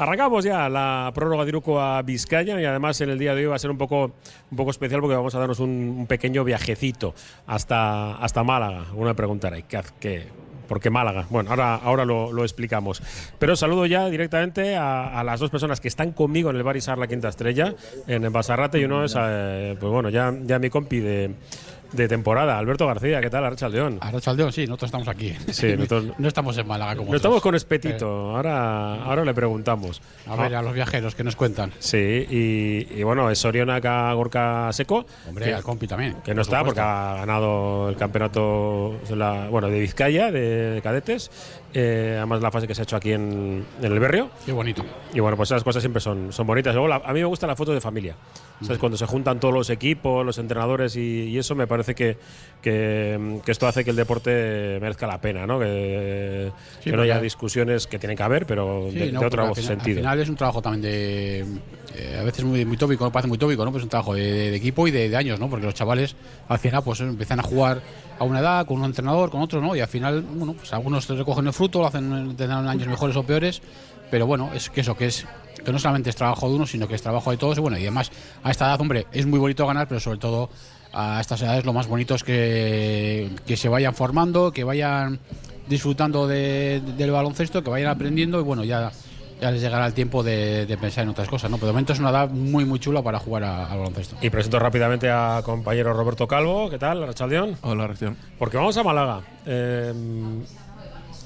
Arrancamos ya la prórroga de Iruko a Vizcaya y además en el día de hoy va a ser un poco, un poco especial porque vamos a darnos un, pequeño viajecito hasta, hasta Málaga. Uno me preguntará, ¿qué, qué, ¿Por qué Málaga? Bueno, ahora, ahora lo, lo explicamos. Pero saludo ya directamente a, las dos personas que están conmigo en el Bar Isar La Quinta Estrella, en el Basarrate, y uno es, eh, pues bueno, ya, ya mi compi de, de temporada. Alberto García, ¿qué tal, Arrachaldeón? Arrachaldeón, sí, nosotros estamos aquí. Sí, nosotros, no estamos en Málaga como No estamos con Espetito, eh. ahora, ahora le preguntamos. A ver, a los viajeros que nos cuentan. Sí, y, y bueno, es Sorionaca Gorka Seco. Hombre, que, al compi también. Que no está supuesto. porque ha ganado el campeonato la, bueno, de Vizcaya, de, de cadetes. Eh, además la fase que se ha hecho aquí en, en, el Berrio. Qué bonito. Y bueno, pues esas cosas siempre son, son bonitas. Luego, la, a mí me gusta la foto de familia. ¿Sabes? Cuando se juntan todos los equipos, los entrenadores y, y eso, me parece que, que, que, esto hace que el deporte merezca la pena, ¿no? Que, sí, que no haya discusiones que tienen que haber, pero sí, de, no, de otro al final, sentido. Al final es un trabajo también de. Eh, a veces muy, muy tópico, no parece muy tópico, ¿no? Pues es un trabajo de, de equipo y de, de, años, ¿no? Porque los chavales al final pues empiezan a jugar a una edad, con un entrenador, con otro, ¿no? Y al final, bueno, pues algunos recogen el fruto, lo hacen, tendrán años mejores o peores, pero bueno, es que eso, que es que no solamente es trabajo de uno, sino que es trabajo de todos. Y bueno, y además, a esta edad, hombre, es muy bonito ganar, pero sobre todo a estas edades lo más bonito es que, que se vayan formando, que vayan disfrutando de, de, del baloncesto, que vayan aprendiendo y bueno, ya, ya les llegará el tiempo de, de, pensar en otras cosas, ¿no? Pero de momento es una edad muy, muy chula para jugar al baloncesto. Y presento rápidamente a compañero Roberto Calvo. ¿Qué tal, Rachaldeón? Hola, Ración. Porque vamos a Málaga. Eh,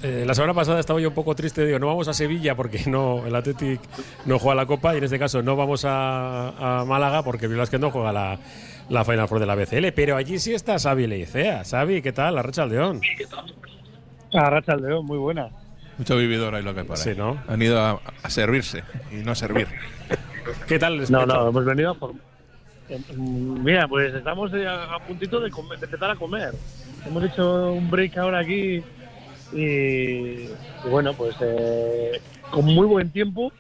eh, la semana pasada estaba yo un poco triste, digo, no vamos a Sevilla porque no el Athletic no juega la Copa y en este caso no vamos a, a Málaga porque que no juega la, la Final Four de la BCL, pero allí sí está Xavi Leicea. Xavi, ¿qué tal? La Racha Aldeón. La Racha Aldeón, muy buena. Mucho vividor ahí lo que para. Sí, ¿no? Han ido a, a, servirse y no a servir. ¿Qué tal? Les no, no, hemos venido a por... Mira, pues estamos a puntito de, comer, de empezar a comer. Hemos hecho un break ahora aquí y, y bueno, pues eh, con muy buen tiempo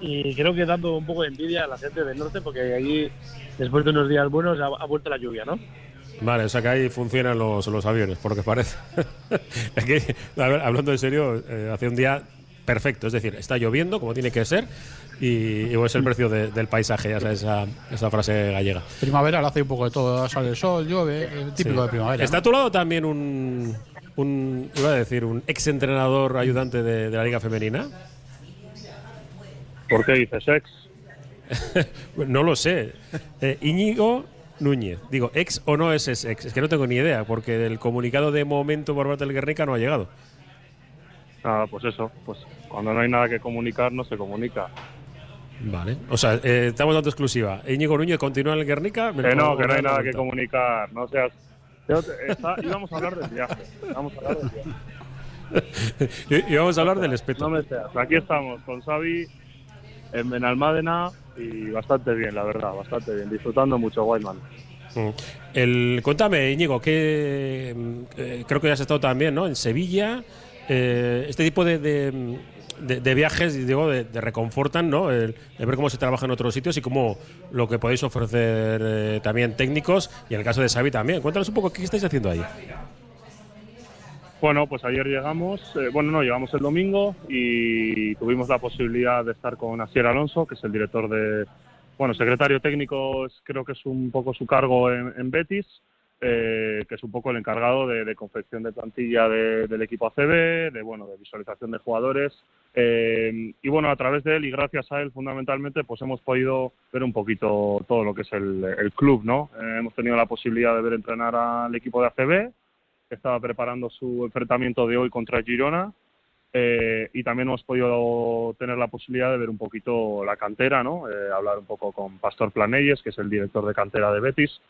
y creo que dando un poco de envidia a la gente del norte porque allí después de unos días buenos ha, ha vuelto la lluvia, ¿no? Vale, o sea que ahí funcionan los, los aviones, por lo que parece. es que, a ver, hablando en serio, eh, hace un día perfecto, es decir, está lloviendo como tiene que ser y, y es el precio de, del paisaje, ya sabes, esa, esa frase gallega. Primavera hace un poco de todo, sale el sol, llueve, el típico sí. de primavera. ¿Está ¿no? a tu lado también un, un, iba a decir, un ex entrenador ayudante de, de la Liga Femenina? ¿Por qué dices ex? no lo sé. Eh, Íñigo Núñez. Digo, ex o no es ex. Es que no tengo ni idea, porque el comunicado de momento por parte del Guernica no ha llegado. Ah, pues eso. Pues cuando no hay nada que comunicar, no se comunica. Vale. O sea, eh, estamos dando exclusiva. Íñigo Núñez continúa en el Guernica. Que no, que no hay nada que comunicar. No seas. Está, íbamos a hablar del viaje. Vamos a hablar del viaje. y vamos a hablar del espeto. No me seas. Aquí estamos con Xavi en Benalmádena y bastante bien, la verdad, bastante bien. Disfrutando mucho Wildman. Mm. El, cuéntame, Íñigo, que eh, creo que has estado también ¿no? en Sevilla. Eh, este tipo de, de, de, viajes, digo, de, reconfortan, ¿no? El, el, ver cómo se trabaja en otros sitios y cómo lo que podéis ofrecer eh, también técnicos y en el caso de Xavi también. Cuéntanos un poco qué estáis haciendo ahí. Bueno, pues ayer llegamos, eh, bueno, no, llegamos el domingo y tuvimos la posibilidad de estar con Asier Alonso, que es el director de, bueno, secretario técnico, es, creo que es un poco su cargo en, Betis, eh, que es un poco el encargado de, confección de plantilla de, del equipo ACB, de, bueno, de visualización de jugadores. Eh, y bueno, a través de él y gracias a él fundamentalmente, pues hemos podido ver un poquito todo lo que es el, el club, ¿no? Eh, hemos tenido la posibilidad de ver entrenar al equipo de ACB, estaba preparando su enfrentamiento de hoy contra Girona. Eh, y también hemos podido tener la posibilidad de ver un poquito la cantera, ¿no? Eh, hablar un poco con Pastor Planelles, que es el director de cantera de Betis,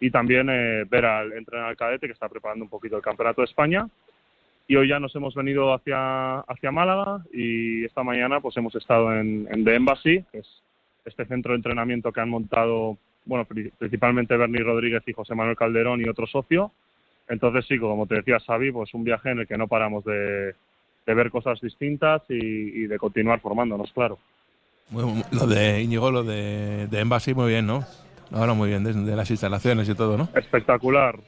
y también eh, ver al entrenar al cadete, que está preparando un poquito el Campeonato de España. Y hoy ya nos hemos venido hacia, hacia Málaga y esta mañana pues hemos estado en, en The Embassy, que es este centro de entrenamiento que han montado, bueno, principalmente Bernie Rodríguez y José Manuel Calderón y otro socio, entonces sí, como te decía Xavi, pues un viaje en el que no paramos de, de ver cosas distintas y, y, de continuar formándonos, claro. Bueno, lo de Íñigo, lo de, de Embassy, muy bien, ¿no? Ahora muy bien, de, de, las instalaciones y todo, ¿no? Espectacular,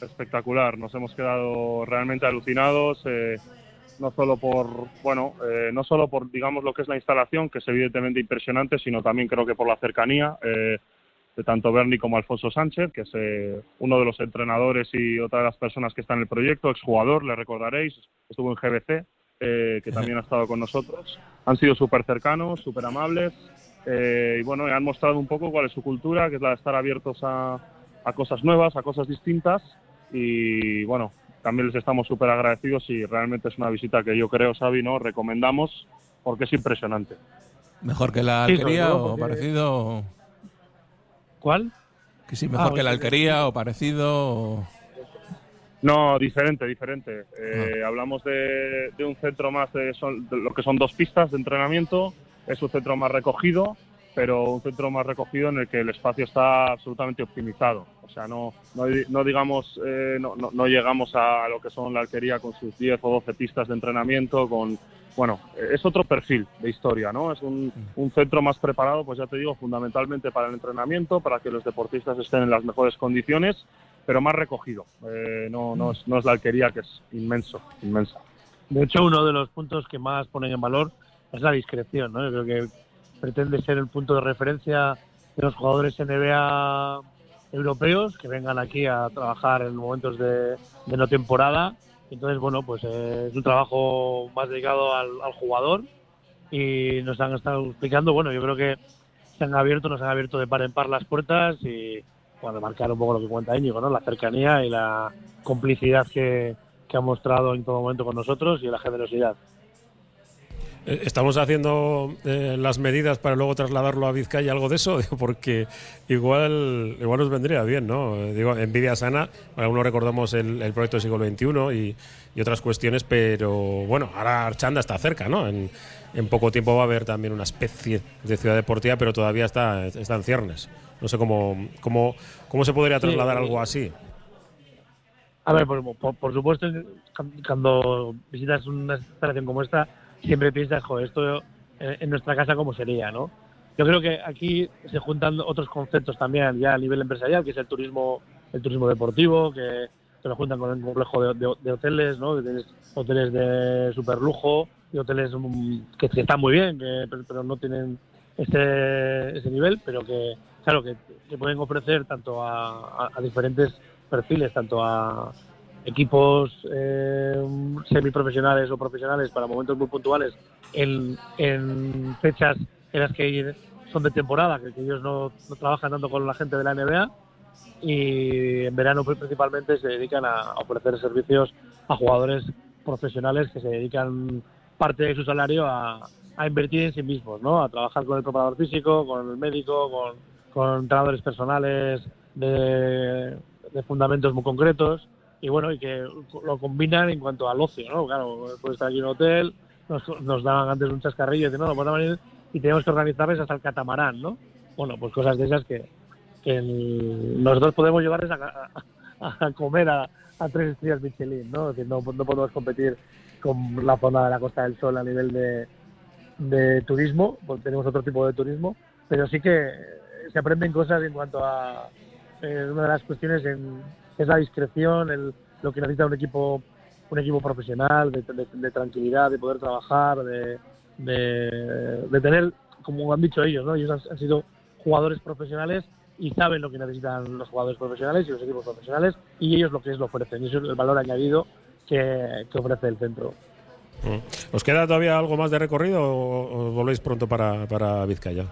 espectacular. Nos hemos quedado realmente alucinados. Eh, no solo por, bueno, eh, no solo por, digamos, lo que es la instalación, que es evidentemente impresionante, sino también creo que por la cercanía eh, de tanto Bernie como Alfonso Sánchez, que es eh, uno de los entrenadores y otra de las personas que está en el proyecto, exjugador, le recordaréis, estuvo en GBC, que también ha estado con nosotros. Han sido súper cercanos, súper amables y bueno, han mostrado un poco cuál es su cultura, que es la de estar abiertos a, a cosas nuevas, a cosas distintas y bueno, también les estamos súper agradecidos y realmente es una visita que yo creo, Xavi, ¿no? recomendamos porque es impresionante. ¿Mejor que la alquería o parecido? ¿Cuál? Que sí, mejor ah, que la alquería o parecido. No, diferente, diferente. Eh, ah. Hablamos de, un centro más de, de, lo que son dos pistas de entrenamiento, es un centro más recogido, pero un centro más recogido en el que el espacio está absolutamente optimizado. O sea, no, no, digamos, eh, no, no, llegamos a lo que son la alquería con sus 10 o 12 pistas de entrenamiento, con, bueno, es otro perfil de historia, ¿no? Es un, un, centro más preparado, pues ya te digo, fundamentalmente para el entrenamiento, para que los deportistas estén en las mejores condiciones, pero más recogido. Eh, no, no, es, no es la alquería, que es inmenso, inmensa. De hecho, uno de los puntos que más ponen en valor es la discreción, ¿no? Yo creo que pretende ser el punto de referencia de los jugadores NBA europeos que vengan aquí a trabajar en momentos de, no temporada. Entonces, bueno, pues eh, es un trabajo más dedicado al, jugador y nos han estado explicando, bueno, yo creo que se han abierto, nos han abierto de par en par las puertas y, bueno, marcar un poco lo que cuenta Íñigo, ¿no? La cercanía y la complicidad que, que ha mostrado en todo momento con nosotros y la generosidad. Eh, ¿Estamos haciendo eh, las medidas para luego trasladarlo a Vizcaya, algo de eso? porque igual, igual nos vendría bien, ¿no? Eh, digo, envidia sana, algunos recordamos el, proyecto del siglo XXI y, y, otras cuestiones, pero bueno, ahora Archanda está cerca, ¿no? En, poco tiempo va a haber también una especie de ciudad deportiva, pero todavía está, está en ciernes. No sé cómo, cómo, cómo se podría trasladar algo así. A ver, por, por supuesto, cuando visitas una instalación como esta, siempre piensas, joder, esto en nuestra casa cómo sería, ¿no? Yo creo que aquí se juntan otros conceptos también ya a nivel empresarial, que es el turismo, el turismo deportivo, que se lo juntan con un complejo de, hoteles, ¿no? hoteles de super lujo y hoteles mm, que, están muy bien, pero, no tienen ese, ese nivel, pero que, claro, que, pueden ofrecer tanto a diferentes perfiles, tanto a, equipos eh, semiprofesionales o profesionales para momentos muy puntuales en, fechas en las que son de temporada, que, ellos no, trabajan tanto con la gente de la NBA y en verano principalmente se dedican a ofrecer servicios a jugadores profesionales que se dedican parte de su salario a, invertir en sí mismos, ¿no? a trabajar con el preparador físico, con el médico, con, con entrenadores personales de fundamentos muy concretos y bueno, y que lo combinan en cuanto al ocio, ¿no? Claro, puede estar aquí en un hotel, nos, daban antes un chascarrillo y no, no podemos ir y tenemos que organizarles hasta el catamarán, ¿no? Bueno, pues cosas de esas que, que nosotros podemos llevarles a, a, comer a, tres estrellas Michelin, ¿no? Es decir, no, no podemos competir con la zona de la Costa del Sol a nivel de, de turismo, porque tenemos otro tipo de turismo, pero sí que se aprenden cosas en cuanto a eh, una de las cuestiones en es la discreción, el, lo que necesita un equipo un equipo profesional, de, tranquilidad, de poder trabajar, de, de, tener, como han dicho ellos, ¿no? ellos han, sido jugadores profesionales y saben lo que necesitan los jugadores profesionales y los equipos profesionales y ellos lo que es lo ofrecen. Y eso es el valor añadido que, ofrece el centro. ¿Os queda todavía algo más de recorrido o, volvéis pronto para, para Vizcaya?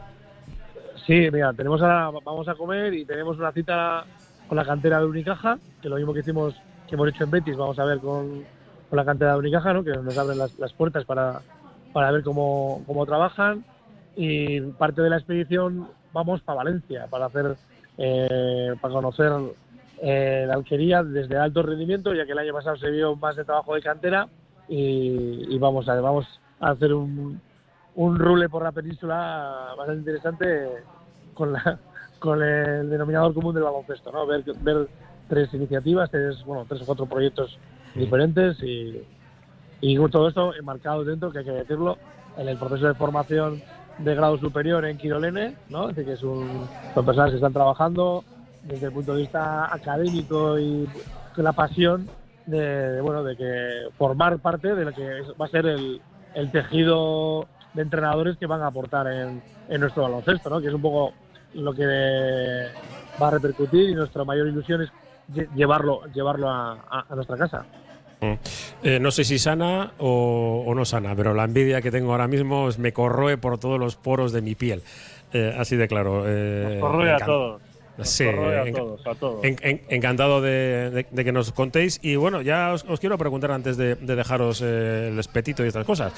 Sí, mira, tenemos vamos a comer y tenemos una cita con la cantera de Unicaja, que lo mismo que hicimos, que hemos hecho en Betis, vamos a ver con, con la cantera de Unicaja, ¿no? que nos abren las, las puertas para, para ver cómo, cómo, trabajan. Y parte de la expedición vamos para Valencia, para hacer, eh, para conocer eh, la alquería desde alto rendimiento, ya que el año pasado se vio más de trabajo de cantera y, vamos a vamos a hacer un, un rule por la península bastante interesante con la con el denominador común del baloncesto, ¿no? Ver, ver tres iniciativas, tres, bueno, tres o cuatro proyectos diferentes y, y todo esto enmarcado dentro, que hay que decirlo, en el proceso de formación de grado superior en Quirolene, ¿no? Es decir, que es un, son personas que están trabajando desde el punto de vista académico y con la pasión de, bueno, de que formar parte de lo que va a ser el, el tejido de entrenadores que van a aportar en, en nuestro baloncesto, ¿no? que es un poco lo que va a repercutir y nuestra mayor ilusión es llevarlo, llevarlo a, a, nuestra casa. Mm. Eh, no sé si sana o, o, no sana, pero la envidia que tengo ahora mismo me corroe por todos los poros de mi piel. Eh, así de claro. Eh, corroe a todos. Sí, a todos, a todos. encantado de, que nos contéis. Y bueno, ya os, quiero preguntar antes de, dejaros eh, el espetito y estas cosas,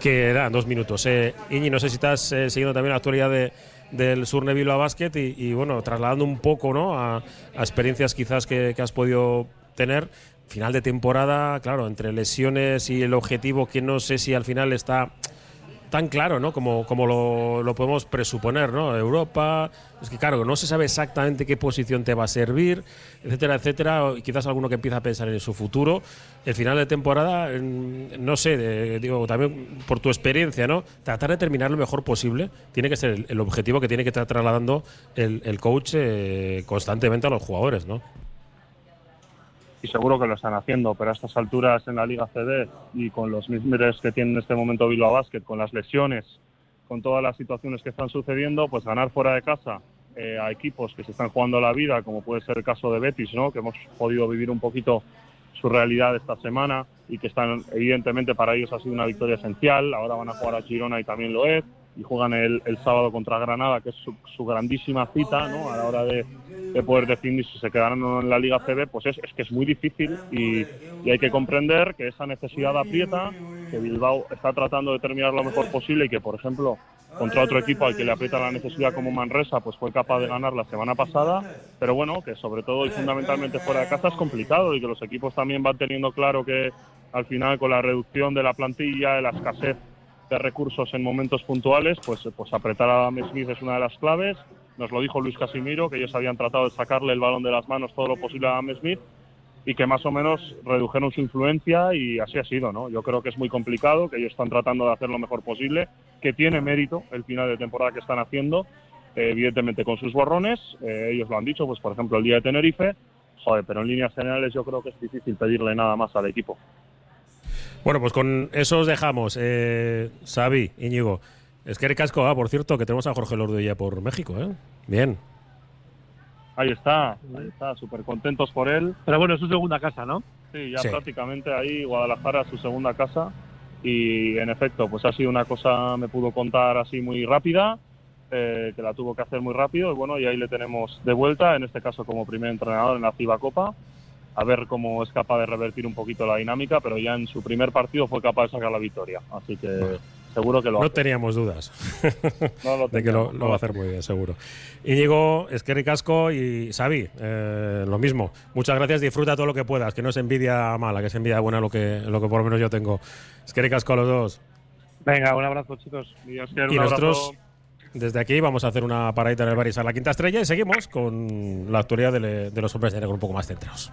que eran dos minutos. Eh, Iñi, no sé si estás eh, siguiendo también la actualidad de, del Sur Nevilo a Basket y, bueno, trasladando un poco ¿no? a, experiencias quizás que, has podido tener. Final de temporada, claro, entre lesiones y el objetivo que no sé si al final está tan claro, ¿no? Como, como lo, podemos presuponer, ¿no? Europa, es que claro, no se sabe exactamente qué posición te va a servir, etcétera, etcétera, y quizás alguno que empieza a pensar en su futuro. El final de temporada, no sé, digo, también por tu experiencia, ¿no? Tratar de terminar lo mejor posible tiene que ser el, objetivo que tiene que estar trasladando el, coach eh, constantemente a los jugadores, ¿no? Y seguro que lo están haciendo, pero a estas alturas en la Liga CD y con los mismos que tiene en este momento Bilbao Basket, con las lesiones, con todas las situaciones que están sucediendo, pues ganar fuera de casa eh, a equipos que se están jugando la vida, como puede ser el caso de Betis, ¿no? que hemos podido vivir un poquito su realidad esta semana y que están, evidentemente, para ellos ha sido una victoria esencial. Ahora van a jugar a Girona y también lo es y juegan el, el sábado contra Granada, que es su, grandísima cita ¿no? a la hora de, de, poder definir si se quedarán en la Liga CB, pues es, es que es muy difícil y, y, hay que comprender que esa necesidad aprieta, que Bilbao está tratando de terminar lo mejor posible y que, por ejemplo, contra otro equipo al que le aprieta la necesidad como Manresa, pues fue capaz de ganar la semana pasada, pero bueno, que sobre todo y fundamentalmente fuera de casa es complicado y que los equipos también van teniendo claro que al final con la reducción de la plantilla, la escasez de recursos en momentos puntuales, pues, pues apretar a Adam Smith es una de las claves. Nos lo dijo Luis Casimiro, que ellos habían tratado de sacarle el balón de las manos todo lo posible a Adam Smith y que más o menos redujeron su influencia y así ha sido, ¿no? Yo creo que es muy complicado, que ellos están tratando de hacer lo mejor posible, que tiene mérito el final de temporada que están haciendo, eh, evidentemente con sus borrones, eh, ellos lo han dicho, pues por ejemplo el día de Tenerife, joder, pero en líneas generales yo creo que es difícil pedirle nada más al equipo. Bueno, pues con eso os dejamos. Eh, Xavi, Íñigo. Es que casco, ah, por cierto, que tenemos a Jorge Lordo ya por México, ¿eh? Bien. Ahí está, ahí está, súper contentos por él. Pero bueno, es su segunda casa, ¿no? Sí, ya prácticamente ahí Guadalajara su segunda casa. Y en efecto, pues ha sido una cosa, me pudo contar así muy rápida, eh, que la tuvo que hacer muy rápido. Y bueno, y ahí le tenemos de vuelta, en este caso como primer entrenador en la FIBA Copa a ver cómo es capaz de revertir un poquito la dinámica, pero ya en su primer partido fue capaz de sacar la victoria. Así que seguro que lo No teníamos dudas de que lo, va a hacer muy bien, seguro. Íñigo, Esquerri Casco y Xavi, eh, lo mismo. Muchas gracias, disfruta todo lo que puedas, que no es envidia mala, que es envidia buena lo que, lo que por lo menos yo tengo. Esquerri Casco a los dos. Venga, un abrazo, chicos. Y, nosotros... Desde aquí vamos a hacer una paradita en el Baris a la quinta estrella y seguimos con la actualidad de, de los hombres de negro un poco más centrados.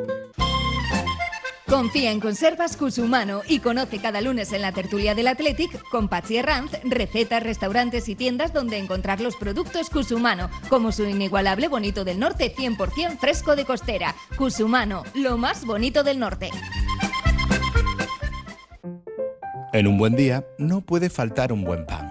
Confía en Conservas Cusumano y conoce cada lunes en la tertulia del Athletic con Patsy Herranz recetas, restaurantes y tiendas donde encontrar los productos Cusumano, como su inigualable bonito del norte 100% fresco de costera. Cusumano, lo más bonito del norte. En un buen día no puede faltar un buen pan.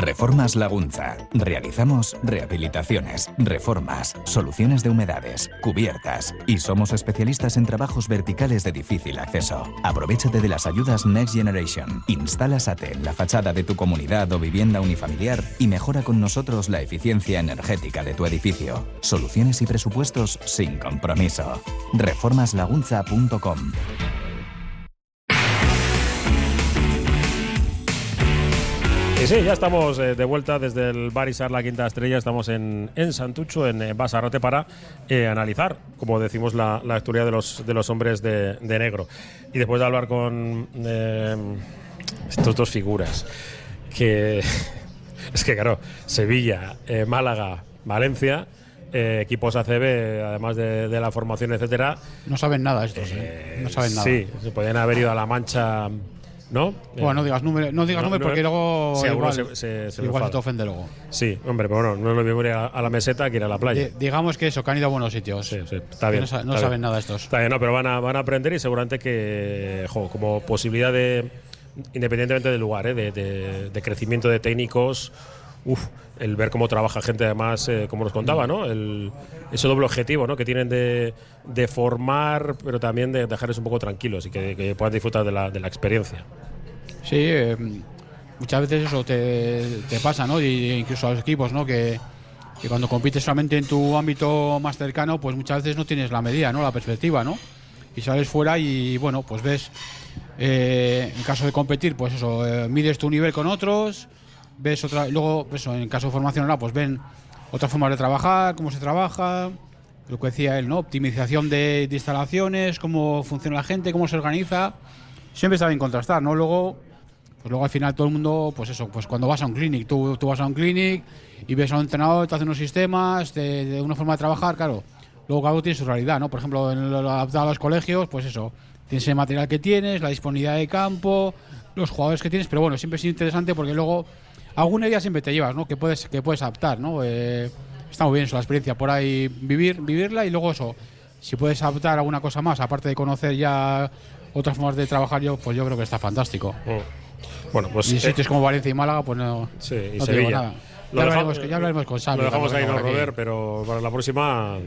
Reformas Lagunza. Realizamos rehabilitaciones, reformas, soluciones de humedades, cubiertas y somos especialistas en trabajos verticales de difícil acceso. Aprovechate de las ayudas Next Generation. Instala SATE en la fachada de tu comunidad o vivienda unifamiliar y mejora con nosotros la eficiencia energética de tu edificio. Soluciones y presupuestos sin compromiso. Reformaslagunza.com Y sí, ya estamos eh, de vuelta desde el Barisar La Quinta Estrella. Estamos en, en Santucho, en eh, Basarrote, para eh, analizar, como decimos, la, la actualidad de los, de los hombres de, de negro. Y después de hablar con eh, estos dos figuras, que es que, claro, Sevilla, eh, Málaga, Valencia. equipos ACB, además de, de la formación, etcétera. No saben nada estos, ¿eh? No saben nada. Sí, se podían haber ido a la mancha, ¿no? Bueno, no digas número, no digas No, número no, porque luego sí, alguno igual, se- se- se me igual se te ofende luego. Sí, hombre, pero bueno, no es lo mismo ir a, a la meseta que ir a la playa. Di- digamos que eso, que han ido a buenos sitios. Sí, sí, está bien. No, sa- no está saben bien. nada estos. Está bien, no, pero van a, van a aprender y seguramente que, jo, como posibilidad de, independientemente del lugar, ¿eh? de, de- de crecimiento de técnicos, uf, el ver cómo trabaja gente, además, eh, como nos contaba, ¿no? Ese doble objetivo, ¿no? Que tienen de, de formar, pero también de dejarles un poco tranquilos y que, puedan disfrutar de la, de la experiencia. Sí, eh, muchas veces eso te, te pasa, ¿no? Y incluso a los equipos, ¿no? Que, que cuando compites solamente en tu ámbito más cercano, pues muchas veces no tienes la medida, ¿no? La perspectiva, ¿no? Y sales fuera y, bueno, pues ves, eh, en caso de competir, pues eso, eh, mides tu nivel con otros, ves otra, luego, pues eso, en caso de formación ahora, pues ven otras formas de trabajar, cómo se trabaja, lo que decía él, ¿no? Optimización de, de instalaciones, cómo funciona la gente, cómo se organiza. Siempre está bien contrastar, ¿no? Luego, pues luego al final todo el mundo, pues eso, pues cuando vas a un clinic, tú, tú vas a un clinic y ves a un entrenador, te hace unos sistemas, de, una forma de trabajar, claro. Luego cada uno tiene su realidad, ¿no? Por ejemplo, en lo adaptado a los colegios, pues eso, tienes el material que tienes, la disponibilidad de campo, los jugadores que tienes, pero bueno, siempre es interesante porque luego alguna idea siempre te llevas, ¿no? Que puedes, que puedes adaptar, ¿no? Eh, está muy bien eso, la experiencia por ahí, vivir, vivirla y luego eso, si puedes adaptar alguna cosa más, aparte de conocer ya otras formas de trabajar, yo, pues yo creo que está fantástico. Bueno, pues. y eh, sitios como Valencia y Málaga, pues no, Sí, y no te digo Sevilla. nada. Lo Ya deja- hablaremos, ya hablaremos con Xavi. Lo dejamos ahí, no. Robert, pero para la próxima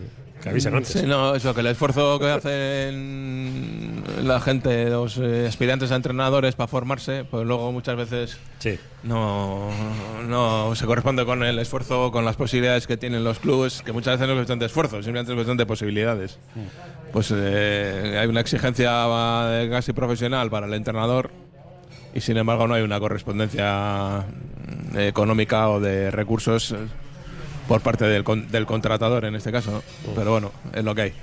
que avisen antes. Sí, no, eso, que el esfuerzo que hacen la gente, los eh, aspirantes a entrenadores para formarse, pues luego muchas veces Sí. no, no se corresponde con el esfuerzo, con las posibilidades que tienen los clubes, que muchas veces no es cuestión de esfuerzo, simplemente es cuestión de posibilidades. Pues eh, hay una exigencia eh, casi profesional para el entrenador y sin embargo no hay una correspondencia mm, económica o de recursos eh, por parte del, con- del contratador en este caso. ¿no? Pero bueno, es lo que hay.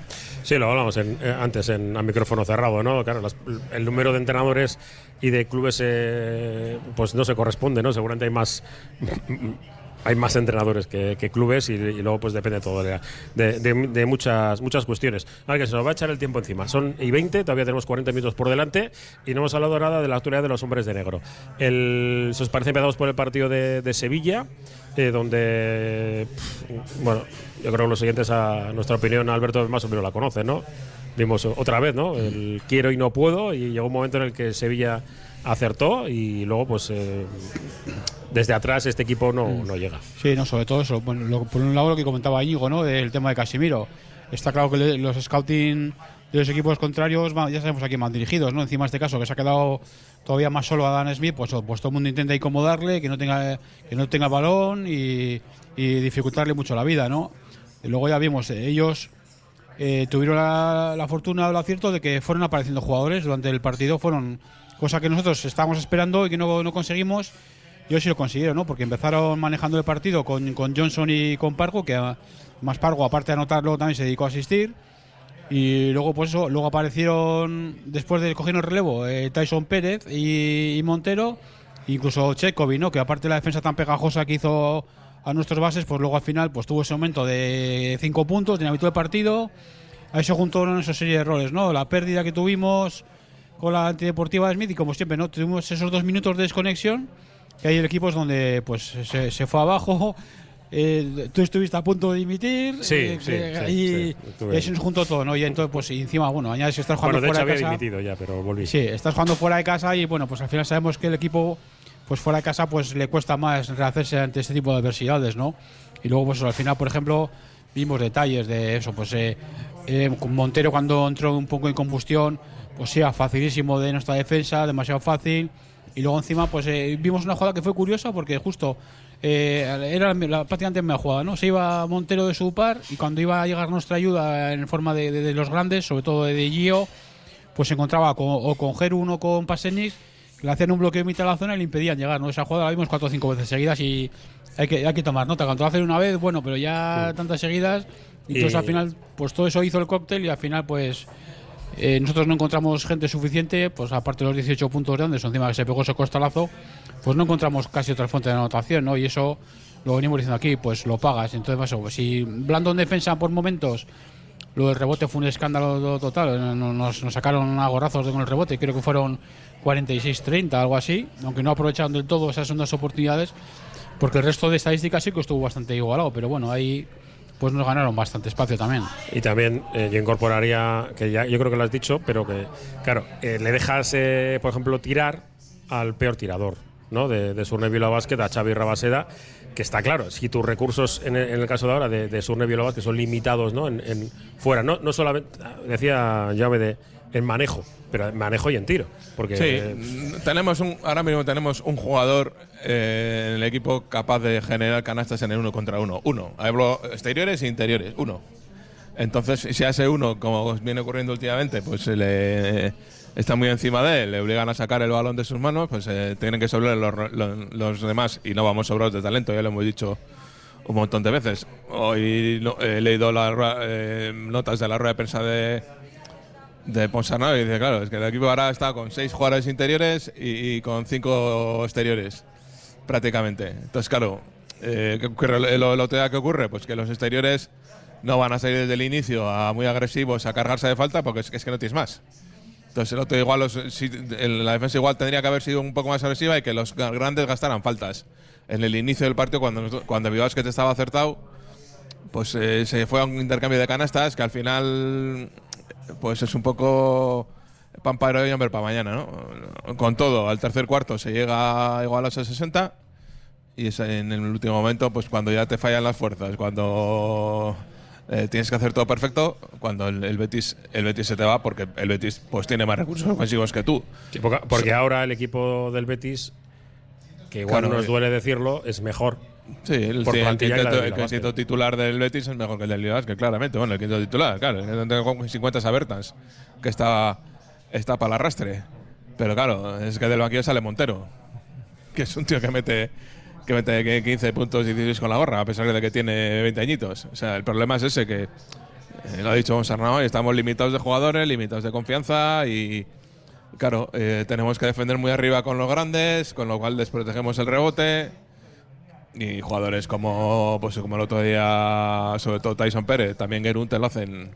Sí, lo hablamos en- eh, antes en, a micrófono cerrado, ¿no? Claro, las- el número de entrenadores y de clubes eh, pues no se corresponde, ¿no? Seguramente hay más hay más entrenadores que, que clubes y, y luego pues depende todo de, de- de- de muchas muchas cuestiones. A ver, que se nos va a echar el tiempo encima. Son y 20, todavía tenemos 40 minutos por delante y no hemos hablado nada de la actualidad de los hombres de negro. El, si os parece, empezamos por el partido de Sevilla, eh, donde, pff, bueno, yo creo que los siguientes, a nuestra opinión, Alberto más o menos la conoce, ¿no? Vimos otra vez, ¿no? El quiero y no puedo y llegó un momento en el que Sevilla acertó y luego, pues, eh, desde atrás este equipo no, no llega. Sí, no, sobre todo eso. Bueno, lo- por un lado lo que comentaba Íñigo, ¿no? Del tema de Casimiro. Está claro que le- los scouting de los equipos contrarios ya sabemos a quién van dirigidos, ¿no? Encima de este caso que se ha quedado todavía más solo a Dan Smith, pues, pues todo el mundo intenta incomodarle, que no tenga que no tenga balón y, y dificultarle mucho la vida, ¿no? Y luego ya vimos, eh, ellos eh, tuvieron la, la fortuna o el acierto de que fueron apareciendo jugadores durante el partido, fueron cosa que nosotros estábamos esperando y que no, no conseguimos. Yo sí lo consiguieron, ¿no? Porque empezaron manejando el partido con, con Johnson y con Pargo, que más Pargo, aparte de anotarlo, también se dedicó a asistir. Y luego, pues eso, luego aparecieron, después de coger el relevo, eh, Tyson Pérez y, y Montero, incluso Chekovi, ¿no? Que aparte de la defensa tan pegajosa que hizo a nuestros bases, pues luego al final pues tuvo ese momento de cinco puntos, dinamizó el partido. A eso juntaron esa serie de errores, ¿no? La pérdida que tuvimos con la antideportiva de Smith y como siempre, ¿no? Tuvimos esos dos minutos de desconexión, que hay el equipo es donde pues se, se fue abajo. Eh, tú estuviste a punto de dimitir Sí, eh, sí, que- sí, y, sí, y eso nos juntó todo, ¿no? Y entonces, pues y encima, bueno, añades que estás jugando Bueno, de hecho fuera había de casa. dimitido ya, pero volví. Sí, estás jugando fuera de casa y bueno, pues al final sabemos que el equipo pues fuera de casa pues le cuesta más rehacerse ante este tipo de adversidades, ¿no? Y luego pues al final, por ejemplo, vimos detalles de eso, pues eh, eh, Montero cuando entró un poco en combustión, pues sea facilísimo de nuestra defensa, demasiado fácil. Y luego encima pues eh, vimos una jugada que fue curiosa porque justo eh, era la, prácticamente la jugada, ¿no? Se iba Montero de su par y cuando iba a llegar nuestra ayuda en forma de, de- de los grandes, sobre todo de, de Gio, pues se encontraba con, o con Gerun o con Pasenic, que le hacían un bloqueo en mitad de la zona y le impedían llegar, ¿no? Esa jugada la vimos cuatro o cinco veces seguidas y hay que, hay que tomar nota. Cuando lo hacen una vez, bueno, pero ya tantas seguidas, y entonces Y- al final, pues todo eso hizo el cóctel y al final, pues eh, nosotros no encontramos gente suficiente, pues aparte de los 18 puntos de Anderson, encima que se pegó ese costalazo, pues no encontramos casi otra fuente de anotación, ¿no? Y eso lo venimos diciendo aquí, pues lo pagas. Entonces, pues, si blando en defensa por momentos, lo del rebote fue un escándalo total, no- nos, sacaron a gorrazos con el rebote, creo que fueron 46-30, algo así, aunque no aprovecharon del todo esas segundas oportunidades, porque el resto de estadísticas sí que estuvo bastante igualado, pero bueno, ahí pues nos ganaron bastante espacio también. Y también eh, yo incorporaría, que ya yo creo que lo has dicho, pero que, claro, eh, le dejas, eh, por ejemplo, tirar al peor tirador, ¿no? De, de Surne Bilbao Basket a Xavi Rabaseda, que está claro, si tus recursos, en el, en el caso de ahora, de, de Surne Bilbao Basket son limitados, ¿no? En, en- fuera, no, no solamente, decía llave de en manejo, pero en manejo y en tiro. Porque Sí, eh, tenemos un, ahora mismo tenemos un jugador eh, el equipo capaz de generar canastas en el uno contra uno. Uno. Hablo exteriores e interiores. Uno. Entonces, si ese uno, como viene ocurriendo últimamente, pues le está muy encima de él, le obligan a sacar el balón de sus manos, pues eh, tienen que sobrar los, los- los demás y no vamos sobrados de talento, ya lo hemos dicho un montón de veces. Hoy no- he leído las eh, notas de la rueda de prensa de, de Ponsarnau y dice, claro, es que el equipo ahora está con seis jugadores interiores y con cinco exteriores, prácticamente. Entonces, claro, eh, ¿qué ocurre? Lo, que ocurre? Pues que los exteriores no van a salir desde el inicio a muy agresivos a cargarse de falta porque es, que no tienes más. Entonces, el otro igual, los- si- la defensa igual tendría que haber sido un poco más agresiva y que los grandes gastaran faltas. En el inicio del partido, cuando, cuando Bilbao Basket estaba acertado, pues eh, se fue a un intercambio de canastas que al final pues es un poco pan para hoy, hambre para mañana, ¿no? Con todo, al tercer cuarto se llega igual a los 60 y es en el último momento, pues cuando ya te fallan las fuerzas, cuando eh, tienes que hacer todo perfecto, cuando el, el Betis el Betis se te va porque el Betis pues tiene más recursos ofensivos que tú. sí, porque, porque ahora el equipo del Betis, que igual Claro, nos eh. duele decirlo, es mejor. Sí, el, Por el que quinteto, el quinteto titular del Betis es mejor que el del Bilbao Basket, claramente. Bueno, el quinteto titular, claro. que Tengo 50 Sabertas, que está, está para el arrastre. Pero claro, es que del banquillo sale Montero, que es un tío que mete, que mete 15 puntos y 16 con la gorra, a pesar de que tiene 20 añitos. O sea, el problema es ese, que eh, lo ha dicho Gonzalo, estamos limitados de jugadores, limitados de confianza y. Claro, eh, tenemos que defender muy arriba con los grandes, con lo cual desprotegemos el rebote y jugadores como pues como el otro día sobre todo Tyson Pérez también Gerún te lo hacen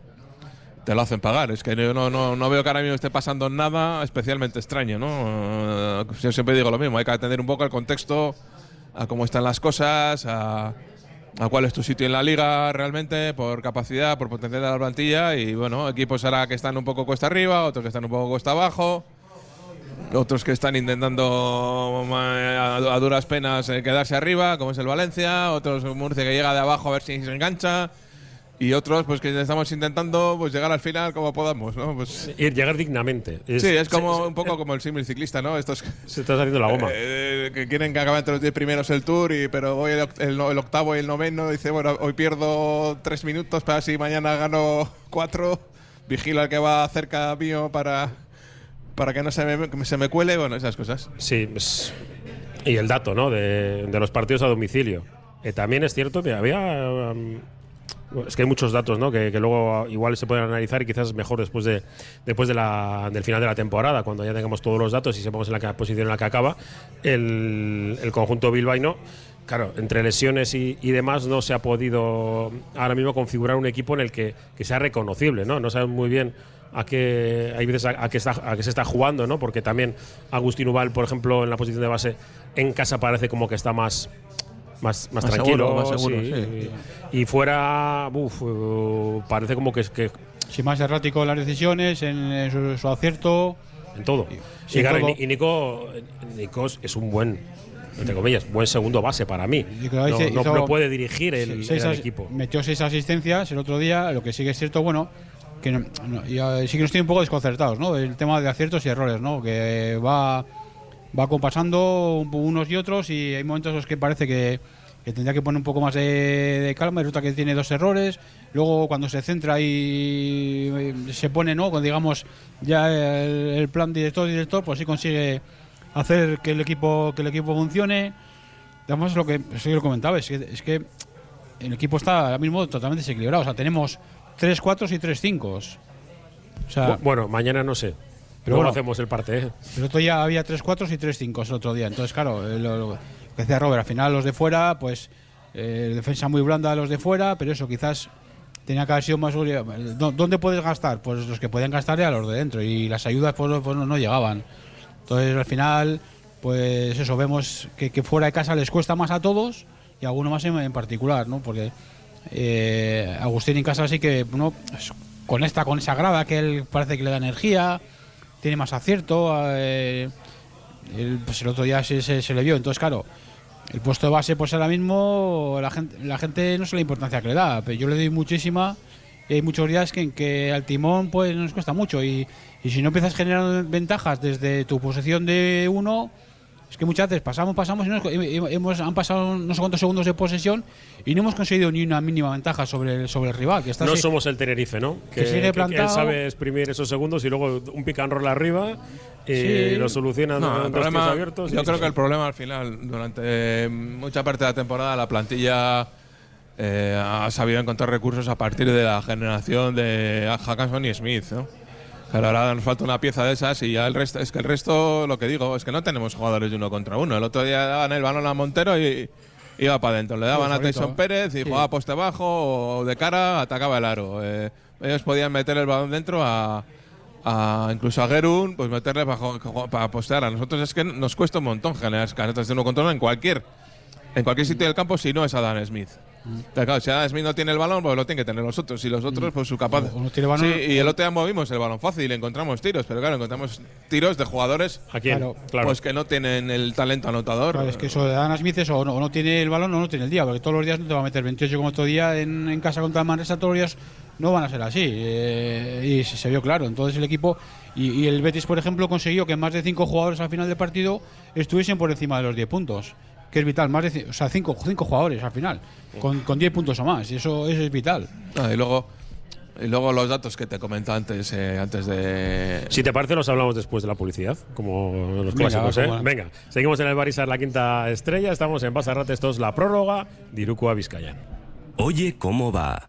te lo hacen pagar. Es que no, no, no veo que ahora mismo esté pasando nada especialmente extraño no Eh, yo siempre digo lo mismo hay que atender un poco al contexto a cómo están las cosas a, a cuál es tu sitio en la liga realmente por capacidad por potencial de la plantilla y bueno equipos ahora que están un poco cuesta arriba otros que están un poco cuesta abajo otros que están intentando a, a duras penas eh, quedarse arriba, como es el Valencia, otros Murcia que llega de abajo a ver si se engancha y otros pues que estamos intentando pues llegar al final como podamos, ¿no? Pues llegar dignamente. sí, es como se- un poco como el símil ciclista, ¿no? Estos Se está saliendo la goma. eh, que quieren que acaben entre los 10 primeros el Tour y pero hoy el, el el octavo y el noveno dice, bueno, hoy pierdo tres minutos para si mañana gano cuatro, vigilo al que va cerca mío para para que no se me, se me cuele, bueno, esas cosas. Sí, es- y el dato, ¿no? De, de los partidos a domicilio. Eh, también es cierto que había. um, es que hay muchos datos, ¿no? Que, que luego igual se pueden analizar y quizás mejor después de después del final de la temporada, cuando ya tengamos todos los datos y sepamos en la que- posición en la que acaba el, conjunto bilbaíno. Claro, entre lesiones y, demás no se ha podido ahora mismo configurar un equipo en el que, que sea reconocible, ¿no? No sabemos muy bien a qué hay veces a, a a qué se está jugando, ¿no? Porque también Agustín Ubal, por ejemplo, en la posición de base en casa parece como que está más más, más, Más tranquilo, seguro, más seguro, sí. sí. Y fuera, uf, parece como que es que Sin más errático en las decisiones, en, en su, su acierto. en todo. Sí, y, claro, todo. y Nico, Nico es un buen entre comillas, buen segundo base para mí. No, no- puede dirigir el, seis el as- equipo. Metió seis asistencias el otro día, lo que sí que es cierto, bueno, que no- no- ya sí que nos tiene un poco desconcertados, ¿no? El tema de aciertos y errores, ¿no? Que va, va compasando un- unos y otros y hay momentos en los que parece que, que tendría que poner un poco más de, calma resulta que tiene dos errores. Luego cuando se centra y se pone, ¿no? Con, digamos, ya el, plan director-director, pues sí consigue hacer que el equipo que el equipo funcione. Además, lo que yo lo comentaba, es que, es que el equipo está ahora mismo totalmente desequilibrado. O sea, tenemos 3 4 y 3 5 O sea, Bu- bueno, mañana no sé. Pero Luego bueno. hacemos el parte. ¿eh? el otro día había 3 4 y 3 5 el otro día. Entonces, claro, eh, lo, lo que decía Robert, al final los de fuera, pues eh, defensa muy blanda a los de fuera, pero eso quizás tenía que haber sido más. ¿Dó- ¿Dónde puedes gastar? Pues los que podían gastar a los de dentro y las ayudas pues, no- pues no, no llegaban. Entonces, al final, pues eso, vemos que, que fuera de casa les cuesta más a todos y a alguno más en, en particular, ¿no? Porque eh, Agustín en casa sí que uno pues, conecta con esa grada que él parece que le da energía, tiene más acierto. eh, el, pues el otro día se, se- le vio. Entonces, claro, el puesto de base, pues ahora mismo la gente, la gente no sé la importancia que le da, pero yo le doy muchísima. Y hay muchos días que, en que al timón pues nos cuesta mucho. Y, y si no empiezas generando ventajas desde tu posición de uno, es que muchas veces pasamos, pasamos y no- hemos, han pasado no sé cuántos segundos de posesión y no hemos conseguido ni una mínima ventaja sobre el, sobre el rival. Que está No así- somos el Tenerife, ¿no? que sigue él plantado. sabe exprimir esos segundos y luego un pick and roll arriba y Sí. lo soluciona No, en el problema, abiertos. yo creo que el problema al final, durante eh, mucha parte de la temporada, la plantilla eh, ha sabido encontrar recursos a partir de la generación de Hackanson y Smith. ¿no? Claro, ahora nos falta una pieza de esas y ya el resto, es que el resto, lo que digo, es que no tenemos jugadores de uno contra uno. El otro día daban el balón a Montero y iba para adentro. Le daban a solito. Tyson Pérez y jugaba poste bajo o de cara atacaba el aro. Eh, ellos podían meter el balón dentro a, a- incluso a Gerun, pues meterle bajo, para postear. A nosotros es que nos cuesta un montón generar caretas de uno contra uno en cualquier, en cualquier sitio del campo si no es Adam Smith. Pero claro, si Adam Smith no tiene el balón, pues lo tienen que tener los otros. Y los otros, pues su capaz. O no tiene balón, sí, y el otro día movimos el balón fácil, encontramos tiros, pero claro, encontramos tiros de jugadores ¿A quién? Claro. Claro. pues que no tienen el talento anotador. Claro, es que eso de Ana Smith es o no, o no tiene el balón o no tiene el día, porque todos los días no te va a meter 28 como otro día en, en casa contra el Manresa, todos los días no van a ser así. eh, y se, se vio claro. Entonces el equipo y, y el Betis, por ejemplo, consiguió que más de 5 jugadores al final del partido estuviesen por encima de los 10 puntos. Que es vital, más de, o sea, 5 cinco jugadores al final, con, con 10 puntos o más. Y eso, eso es vital. Ah, y luego y luego los datos que te comentaba antes eh, antes de Si te parece, los hablamos después de la publicidad, como los Venga, clásicos. va, ¿eh? como- Venga, seguimos en el Barisar, la quinta estrella. Estamos en Basarrate, esto es la prórroga. Dirukua Vizcayan. Oye, ¿cómo va?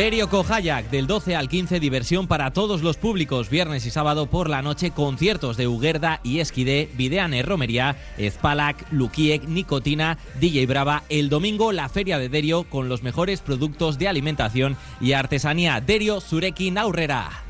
Derio Kohayak, del 12 al 15, diversión para todos los públicos. Viernes y sábado por la noche, conciertos de Uguerda y Esquidé, Videane Romería, Spalak, Lukiek, Nicotina, DJ Brava. El domingo, la Feria de Derio con los mejores productos de alimentación y artesanía. Derio Zurekin Aurrera.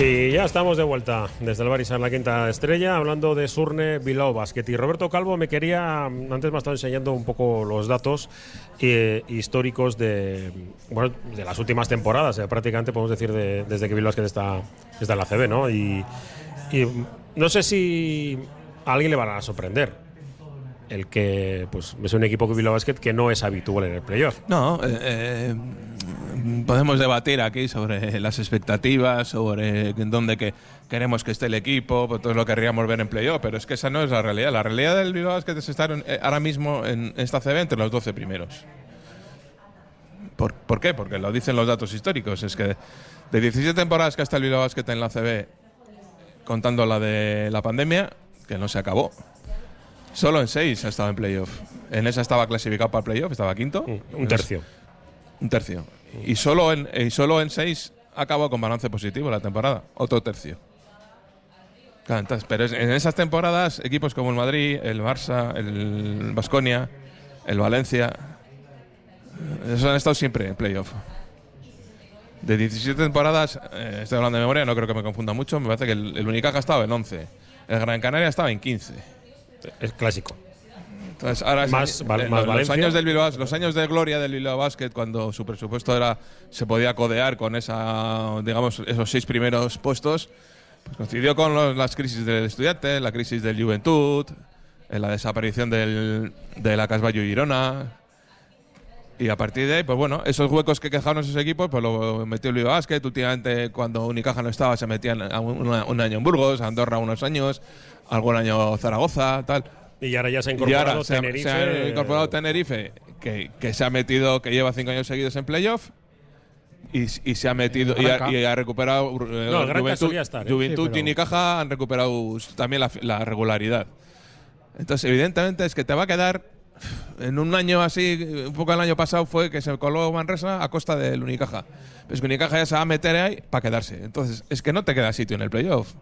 Y ya estamos de vuelta desde el Barisar, la quinta estrella, hablando de Surne Bilbao Basket. Y Roberto Calvo me quería, antes me ha estado enseñando un poco los datos eh, históricos de, bueno, de las últimas temporadas, eh, prácticamente podemos decir de- desde que Bilbao Basket está, está en la CB, ¿no? Y, y no sé si a alguien le van a sorprender el que pues es un equipo que Bilbao Basket que no es habitual en el playoff. No, eh, eh, podemos debatir aquí sobre las expectativas, sobre en dónde que queremos que esté el equipo, pues todo lo querríamos ver en playoff, pero es que esa no es la realidad. La realidad del Bilbao Basket es estar en- eh, ahora mismo en esta CB entre los 12 primeros. ¿Por, por qué? Porque lo dicen los datos históricos. Es que de 17 temporadas que está el Bilbao Basket en la CB, contando la de la pandemia, que no se acabó, solo en 6 ha estado en playoff. En esa estaba clasificado para playoff, estaba quinto. un tercio. Un tercio. Y solo en, y solo en 6 acabó con balance positivo la temporada. Otro tercio. Pero en esas temporadas, equipos como el Madrid, el Barça, el Basconia, el Valencia, esos han estado siempre en playoff. De 17 temporadas, eh, estoy hablando de memoria, no creo que me confunda mucho, me parece que el, el Unicaja estaba en 11, el Gran Canaria estaba en 15. Es clásico. Entonces, ahora Más eh, más los, años del Bilbao, los años de gloria del Bilbao Basket, cuando su presupuesto era se podía codear con esa, digamos, esos seis primeros puestos, pues coincidió con los- las crisis del estudiante, la crisis del Juventud, eh, la desaparición del, de la Casballo y Girona. Y a partir de ahí, pues bueno, esos huecos que quejaron esos equipos, pues lo metió el Bilbao Basket. Últimamente, cuando Unicaja no estaba, se metían un, un año en Burgos, Andorra unos años, algún año Zaragoza, tal. Y ahora ya se ha Y incorporado ahora se ha- Tenerife. se ha incorporado Tenerife, que, que se ha metido, que lleva cinco años seguidos en playoff. Y, y se ha metido y ha, y ha recuperado eh, No, Juventud, estar, ¿eh? Juventud Sí, pero- y Unicaja han recuperado también la, la regularidad. Entonces, evidentemente, es que te va a quedar en un año así, un poco el año pasado fue que se coló Manresa a costa del Unicaja. Pero es que Unicaja ya se va a meter ahí para quedarse. Entonces, es que no te queda sitio en el playoff.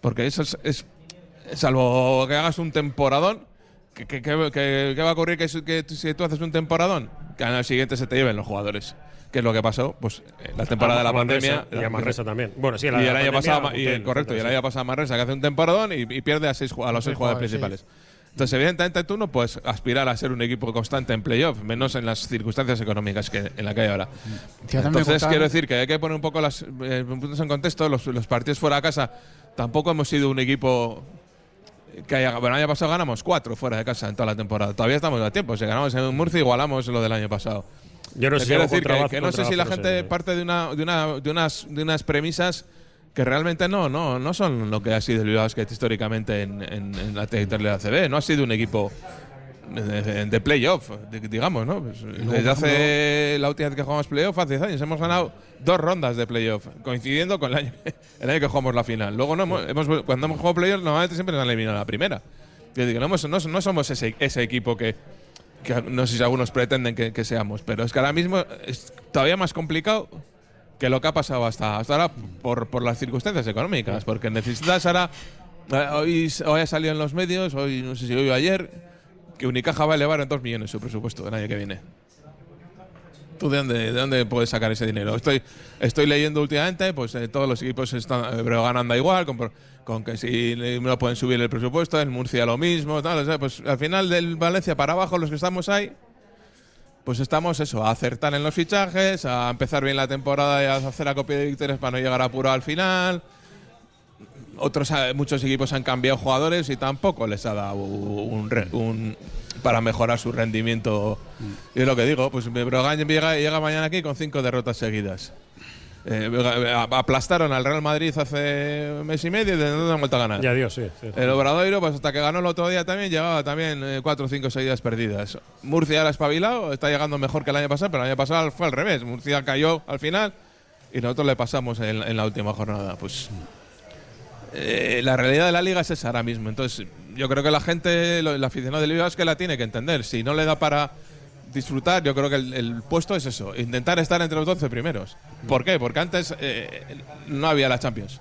Porque eso es, es- salvo que hagas un temporadón, ¿qué, qué- qué- qué- va a ocurrir que, si- que tú- si tú haces un temporadón? Que al año siguiente se te lleven los jugadores. ¿Qué es lo que pasó? Pues eh, la temporada de la A pandemia. y a Manresa también. Bueno, sí, y la de el la año pasado, y, correcto, y el año pasado Manresa que hace un temporadón y, y pierde a, seis, a los seis jugadores principales. Entonces, evidentemente, tú no puedes aspirar a ser un equipo constante en playoff, menos en las circunstancias económicas que, en las que hay ahora. Sí, me Entonces, quiero decir que hay que poner un poco las eh, puntos en contexto. Los, los partidos fuera de casa tampoco hemos sido un equipo que haya. Bueno, el año pasado ganamos cuatro fuera de casa en toda la temporada. Todavía estamos a tiempo. Si ganamos en Murcia, igualamos lo del año pasado. Yo no sé si quiero decir que, no sé si la gente parte de, una, de, una, de, unas, de unas premisas que realmente no, no, no son lo que ha sido el Bilbao Basket históricamente en, en, en la trayectoria de la CB. No ha sido un equipo de, de playoff, digamos, ¿no? Pues, desde hace la última vez que jugamos playoff, hace 10 años, hemos ganado dos rondas de playoff, coincidiendo con el año, el año que jugamos la final. Luego, no hemos, hemos- cuando hemos jugado playoff, normalmente siempre nos han eliminado la primera. Yo digo, no, no, no somos ese, ese equipo que, que no sé si algunos pretenden que, que seamos, pero es que ahora mismo es todavía más complicado que lo que ha pasado hasta, hasta ahora por, por las circunstancias económicas, porque necesitas ahora, eh, hoy, hoy ha salido en los medios, hoy no sé si hoy o ayer, que Unicaja va a elevar en 2 millones su presupuesto el año que viene. ¿Tú de dónde, de dónde puedes sacar ese dinero? Estoy, leyendo últimamente, pues eh, todos los equipos están eh, igual, con, que si no pueden subir el presupuesto, en Murcia lo mismo, pues al final del Valencia para abajo, los que estamos ahí, pues estamos eso, a acertar en los fichajes, a empezar bien la temporada y a hacer la copia de victorias para no llegar apurado al final. Otros, eh, muchos equipos han cambiado jugadores y tampoco les ha dado un, un- para mejorar su rendimiento. Y es lo que digo, pues Brogan llega, llega mañana aquí con cinco derrotas seguidas. Eh, a- aplastaron al Real Madrid hace un mes y medio y de no han vuelto a ganar. Ya Dios, sí. sí. El Obradoiro, pues hasta que ganó el otro día también, llevaba también eh, cuatro o cinco seguidas perdidas. Murcia ahora espabilado, está llegando mejor que el año pasado, pero el año pasado fue al revés. Murcia cayó al final y nosotros le pasamos en, en la última jornada. Pues eh, la realidad de la liga es esa ahora mismo. Entonces, yo creo que la gente, el aficionado del Bilbao es que la tiene que entender. Si no le da para disfrutar, yo creo que el, el puesto es eso, intentar estar entre los 12 primeros. ¿Por qué? Porque antes eh, no había la Champions.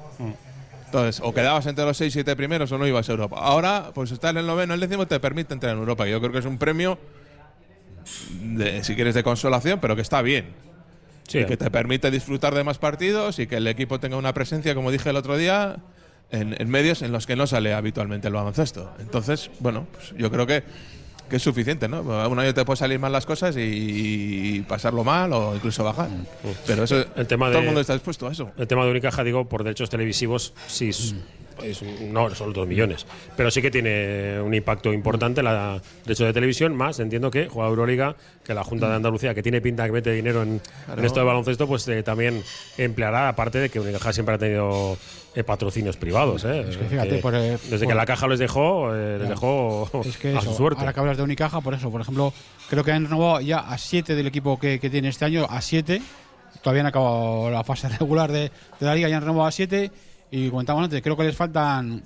Entonces, o quedabas entre los 6 7 primeros o no ibas a Europa. Ahora, pues estar en el noveno, el décimo te permite entrar en Europa. Yo creo que es un premio, de, si quieres, de consolación, pero que está bien. Sí. Y que te permite disfrutar de más partidos y que el equipo tenga una presencia, como dije el otro día, en, en medios en los que no sale habitualmente el baloncesto. Entonces, bueno, pues yo creo que, que es suficiente, ¿no? Un año te puede salir mal las cosas y, y pasarlo mal o incluso bajar. Pero eso, el tema todo el mundo está dispuesto a eso. El tema de Unicaja, digo, por derechos televisivos, sí, es un- no son dos millones. Pero sí que tiene un impacto importante la derecho de televisión, más entiendo que juega Euroliga, que la Junta de Andalucía, que tiene pinta que mete dinero en, Claro. en esto de baloncesto, pues eh, también empleará, aparte de que Unicaja siempre ha tenido eh, patrocinios privados. eh, que fíjate, que por, eh, desde por- que la caja les dejó, les dejó Es que a eso, su suerte. ahora que hablas de Unicaja, por eso, por ejemplo, creo que han renovado ya a 7 del equipo que, que tiene este año, a 7. Todavía no ha acabado la fase regular de, de la liga, ya han renovado a 7. Y comentábamos antes, creo que les faltan,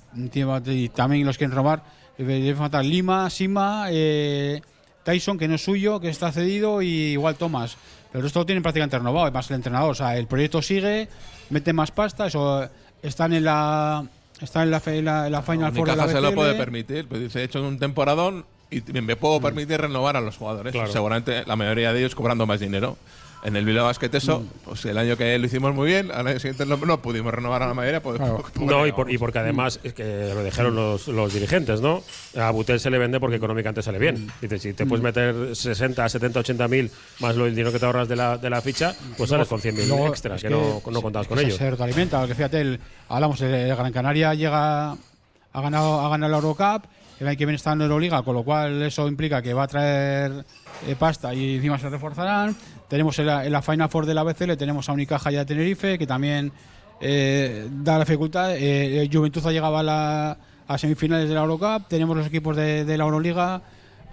y también los quieren robar, eh, les faltan Lima, Sima, eh, Tyson, que no es suyo, que está cedido, y igual Thomas. Pero el resto lo tienen prácticamente renovado, además el entrenador. O sea, el proyecto sigue, mete más pasta, eso están en la. Están en la, en la, en la Final Four de la se lo puede permitir. Pues dice, he hecho un temporadón y me puedo permitir renovar a los jugadores. Claro. Seguramente la mayoría de ellos cobrando más dinero. En el Bilbao Basket eso, pues el año que lo hicimos muy bien, al año siguiente no, no pudimos renovar a la mayoría. Pues, pues, No, y, por- y porque además es que lo dijeron los, los dirigentes, ¿no? A Butel se le vende porque económicamente sale bien. Dice, si te puedes meter 60, 70, 80 mil más lo, el dinero que te ahorras de la, de la ficha, pues sales con 100 mil extras, es que, no, no contabas con que ellos. Se autoalimenta, porque fíjate, el- hablamos, el, el Gran Canaria llega, ha ganado, ha ganado la Eurocup, el año que viene está en la Euroliga, con lo cual eso implica que va a traer eh, pasta y encima se reforzarán. Tenemos en la, en la Final Four de la BCL, tenemos a Unicaja y a Tenerife, que también eh, da la dificultad. Eh, Juventud ha llegado a, la, a semifinales de la Eurocup, tenemos los equipos de, de la Euroliga.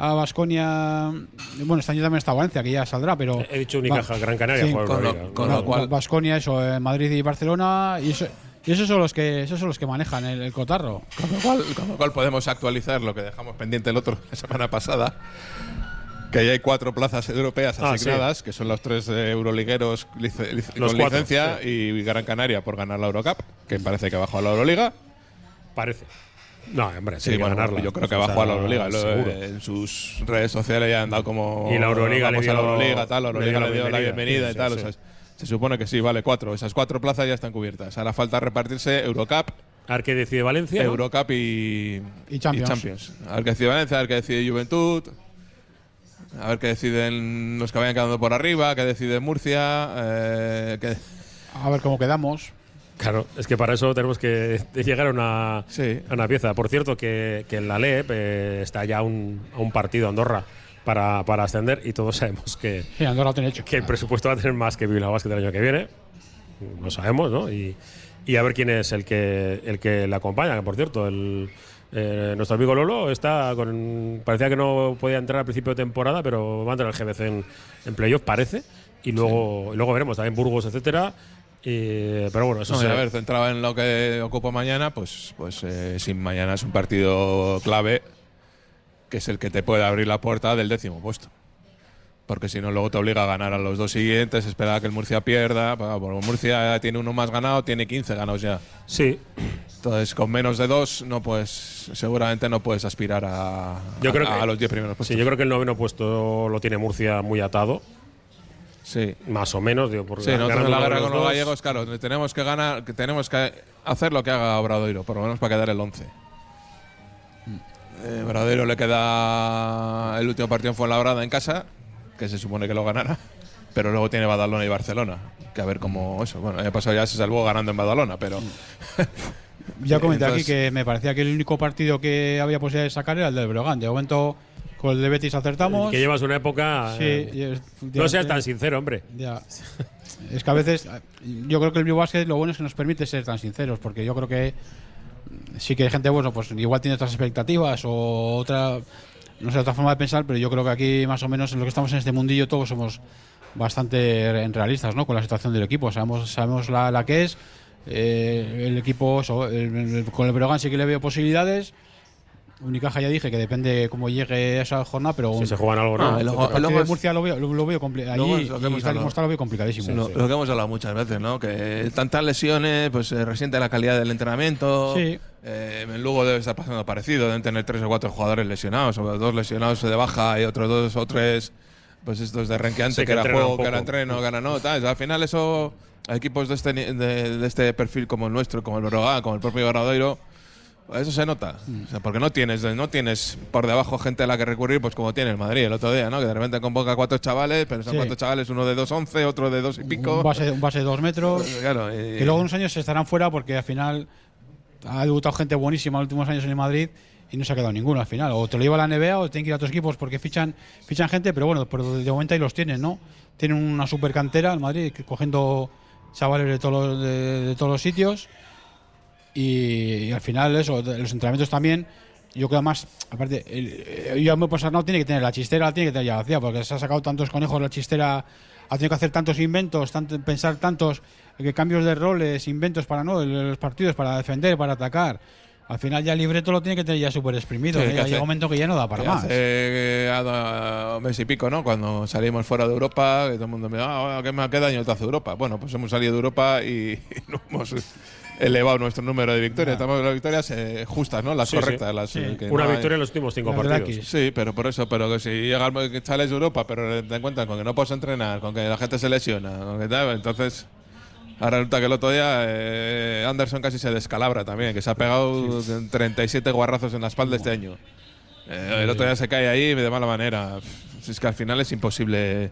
A Basconia, bueno, este año también está Valencia, que ya saldrá, pero. He dicho Unicaja, Gran Canaria, Sí, con lo- Euroliga. con No, lo cual- Vasconia, eso, eh, Madrid y Barcelona, y eso, y esos son los que esos son los que manejan el, el cotarro. Con lo, cual, con lo cual podemos actualizar lo que dejamos pendiente el otro la semana pasada. Que ya hay cuatro plazas europeas Ah, asignadas, que son los tres eh, euroligueros lice- Los con cuatro, licencia sí. y Gran Canaria por ganar la Eurocup, que parece que bajó a la Euroliga. Parece. No, hombre, Sí, bueno, ganarla. yo creo que bajó a la Euroliga. Lo- seguro. En sus redes sociales ya han dado como. Y la Euroliga le a la dio- Euroliga, tal. La le Euroliga dio le dio la bienvenida. bienvenida Sí, y tal. sí, o sea, se supone que sí, vale, cuatro. Esas cuatro plazas ya están cubiertas. Ahora falta repartirse Eurocup, A ver qué decide Valencia. ¿no? Eurocup y, Y Champions. A ver qué decide Valencia, a ver qué decide Juventud. A ver qué deciden los que vayan quedando por arriba, qué decide Murcia. eh, qué- A ver cómo quedamos. Claro, es que para eso tenemos que llegar a una, Sí. a una pieza. Por cierto, que, que en la LEP eh, está ya un, a un partido Andorra para, para ascender y todos sabemos que, Sí, Andorra lo tiene hecho. que el presupuesto va a tener más que Bilbao Basket el año que viene. Lo sabemos, ¿no? Y, y a ver quién es el que, el que le acompaña. Que por cierto, el, eh, nuestro amigo Lolo está con. Parecía que no podía entrar al principio de temporada, pero va a entrar al GBC en, en playoff, parece. Y luego, y luego veremos, también Burgos, etcétera. Y- pero bueno, eso No, a ver, centrado en lo que ocupo mañana, pues, pues eh, si mañana es un partido clave, que es el que te puede abrir la puerta del décimo puesto. Porque si no, luego te obliga a ganar a los dos siguientes, esperar a que el Murcia pierda. Porque Murcia tiene uno más ganado, tiene 15 ganados ya. Sí. Entonces, con menos de dos, no puedes, seguramente no puedes aspirar a, Yo a- creo que- a los 10 primeros puestos. Sí, yo creo que el noveno puesto lo tiene Murcia muy atado. Sí. Más o menos, digo, por Sí, nosotros en la guerra con los dos. gallegos, claro, tenemos que ganar, que tenemos que hacer lo que haga Obradoiro, por lo menos para quedar el 11. Eh, Obradoiro le queda el último partido en Fuenlabrada en casa, que se supone que lo ganará, pero luego tiene Badalona y Barcelona, que a ver cómo eso. Bueno, el año pasado ya se salvó ganando en Badalona, pero Ya comenté Entonces- aquí que me parecía que el único partido que había posibilidad de sacar era el del Breogán. De momento, con el de Betis acertamos. Que llevas una época. Sí, eh, no seas tan sincero, hombre. Ya. Es que a veces, yo creo que el Basket lo bueno es que nos permite ser tan sinceros, porque yo creo que sí que hay gente, bueno, pues igual tiene otras expectativas o otra, no sé, otra forma de pensar, pero yo creo que aquí más o menos en lo que estamos en este mundillo todos somos bastante realistas, ¿no? Con la situación del equipo, sabemos, sabemos la, la que es, eh, el equipo, con el Breogán sí que le veo posibilidades. Unicaja ya dije que depende cómo llegue esa jornada, pero Si se juegan algo, ¿no? No, el Murcia lo veo, lo, lo veo complicado. Allí lo veo complicadísimo. Sí, lo, lo que hemos hablado muchas veces, ¿no? Que tantas lesiones, pues eh, resiente la calidad del entrenamiento. Sí. Eh, en Lugo debe estar pasando parecido, deben tener tres o cuatro jugadores lesionados, o dos lesionados de baja y otros dos o tres, pues estos de renqueante, Sí, que que, era juego, que era entreno, que era no, tal. Al final eso, a equipos de este, de, de este perfil como el nuestro, como el Berogá, como el propio Garadoiro, eso se nota. O sea, porque no tienes, no tienes por debajo gente a la que recurrir, pues como tiene el Madrid el otro día, ¿no? Que de repente convoca a cuatro chavales, pero son Sí. cuatro chavales, uno de 2'11, otro de dos y pico. Un base, un base de dos metros. Claro, y- Que luego unos años se estarán fuera porque al final ha debutado gente buenísima en los últimos años en el Madrid y no se ha quedado ninguno al final. O te lo lleva a la NBA o tienen que ir a otros equipos porque fichan fichan gente, pero bueno, pero de momento ahí los tienen, ¿no? Tienen una super cantera el Madrid cogiendo chavales de todos los, de, de todos los sitios y, y al final eso, los entrenamientos también. Yo creo más, aparte, el, el, yo me pasar no tiene que tener la chistera, tiene que tener ya vacía, porque se ha sacado tantos conejos la chistera, ha tenido que hacer tantos inventos, tanto, pensar tantos que cambios de roles, inventos para no, los partidos, para defender, para atacar. Al final ya el libreto lo tiene que tener ya súper exprimido. Sí, ¿eh? hace- llega un momento que ya no da para más. Hace eh, a- a un mes y pico, ¿no? Cuando salimos fuera de Europa, que todo el mundo me dice, ah, ¿qué, me- qué daño te hace Europa? Bueno, pues hemos salido de Europa y, no hemos elevado nuestro número de victorias. Estamos las victorias eh, justas, ¿no? Las Sí, correctas. sí. Las, Sí. eh, que Una no hay- victoria en los últimos cinco La partidos. Sí, pero por eso, pero que si llegas que sales de Europa, pero te encuentras con que no puedes entrenar, con que la gente se lesiona, con que tal, entonces ahora resulta que el otro día eh, Anderson casi se descalabra también, que se ha pegado 37 guarrazos en la espalda este año. Eh, el otro día se cae ahí de mala manera. Es que al final es imposible,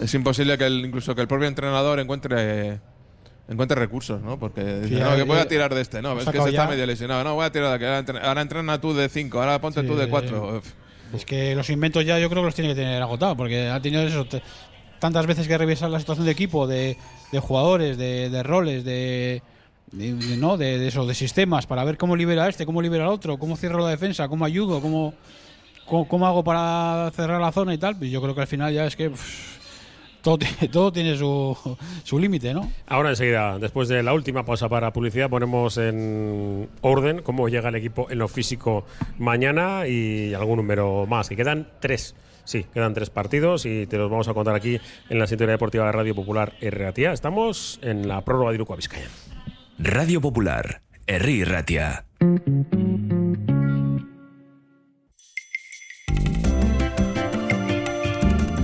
es imposible que el, incluso que el propio entrenador encuentre encuentre recursos, ¿no? Porque ya, no, que voy a tirar de este, no, ha es que se está medio lesionado, no, voy a tirar de aquí, ahora entre- ahora entrena tú de 5, ahora ponte Sí, tú de eh, 4. Es que los inventos ya yo creo que los tiene que tener agotados, porque ha tenido eso, te- tantas veces que revisar la situación de equipo, de, de jugadores, de, de roles, de, ¿no? de, eso, de sistemas, para ver cómo libera a este, cómo libera al otro, cómo cierro la defensa, cómo ayudo, cómo, cómo, cómo hago para cerrar la zona y tal. Pues yo creo que al final ya es que todo, tiene- todo tiene su, su límite, ¿no? Ahora enseguida, después de la última pausa para publicidad, ponemos en orden cómo llega el equipo en lo físico mañana y algún número más, que quedan tres. Sí, quedan tres partidos y te los vamos a contar aquí en la sintonía deportiva de Radio Popular RATIA. Estamos en la prórroga de Iruko a Vizcaya. Radio Popular, Herri Ratia.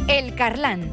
El Carlán,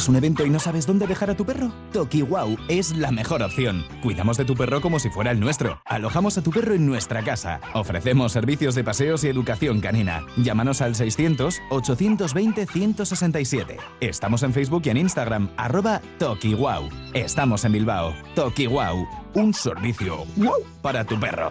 ¿Tienes un evento y no sabes dónde dejar a tu perro? Toki Wow es la mejor opción. Cuidamos de tu perro como si fuera el nuestro. Alojamos a tu perro en nuestra casa. Ofrecemos servicios de paseos y educación canina. Llámanos al 600-820-167. Estamos en Facebook y en Instagram, arroba Toki Wow. Estamos en Bilbao. Toki Wow, un servicio para tu perro.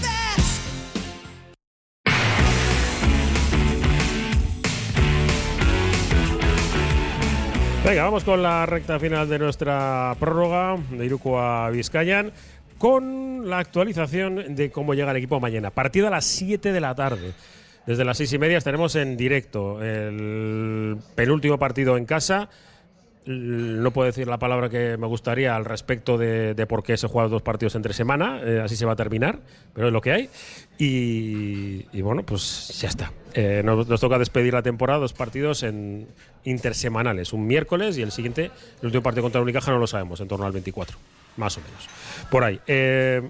Venga, vamos con la recta final de nuestra prórroga de Iruko a Vizcayan con la actualización de cómo llega el equipo mañana. Partido a las 7 de la tarde. desde las seis y media estaremos en directo. El penúltimo partido en casa. No puedo decir la palabra que me gustaría al respecto de, por qué se juegan dos partidos entre semana. eh, así se va a terminar, pero es lo que hay. Y, bueno, pues ya está. Eh, nos, toca despedir la temporada, dos partidos en intersemanales. Un miércoles y el siguiente, el último partido contra Unicaja no lo sabemos, en torno al 24, más o menos. Por ahí. Eh,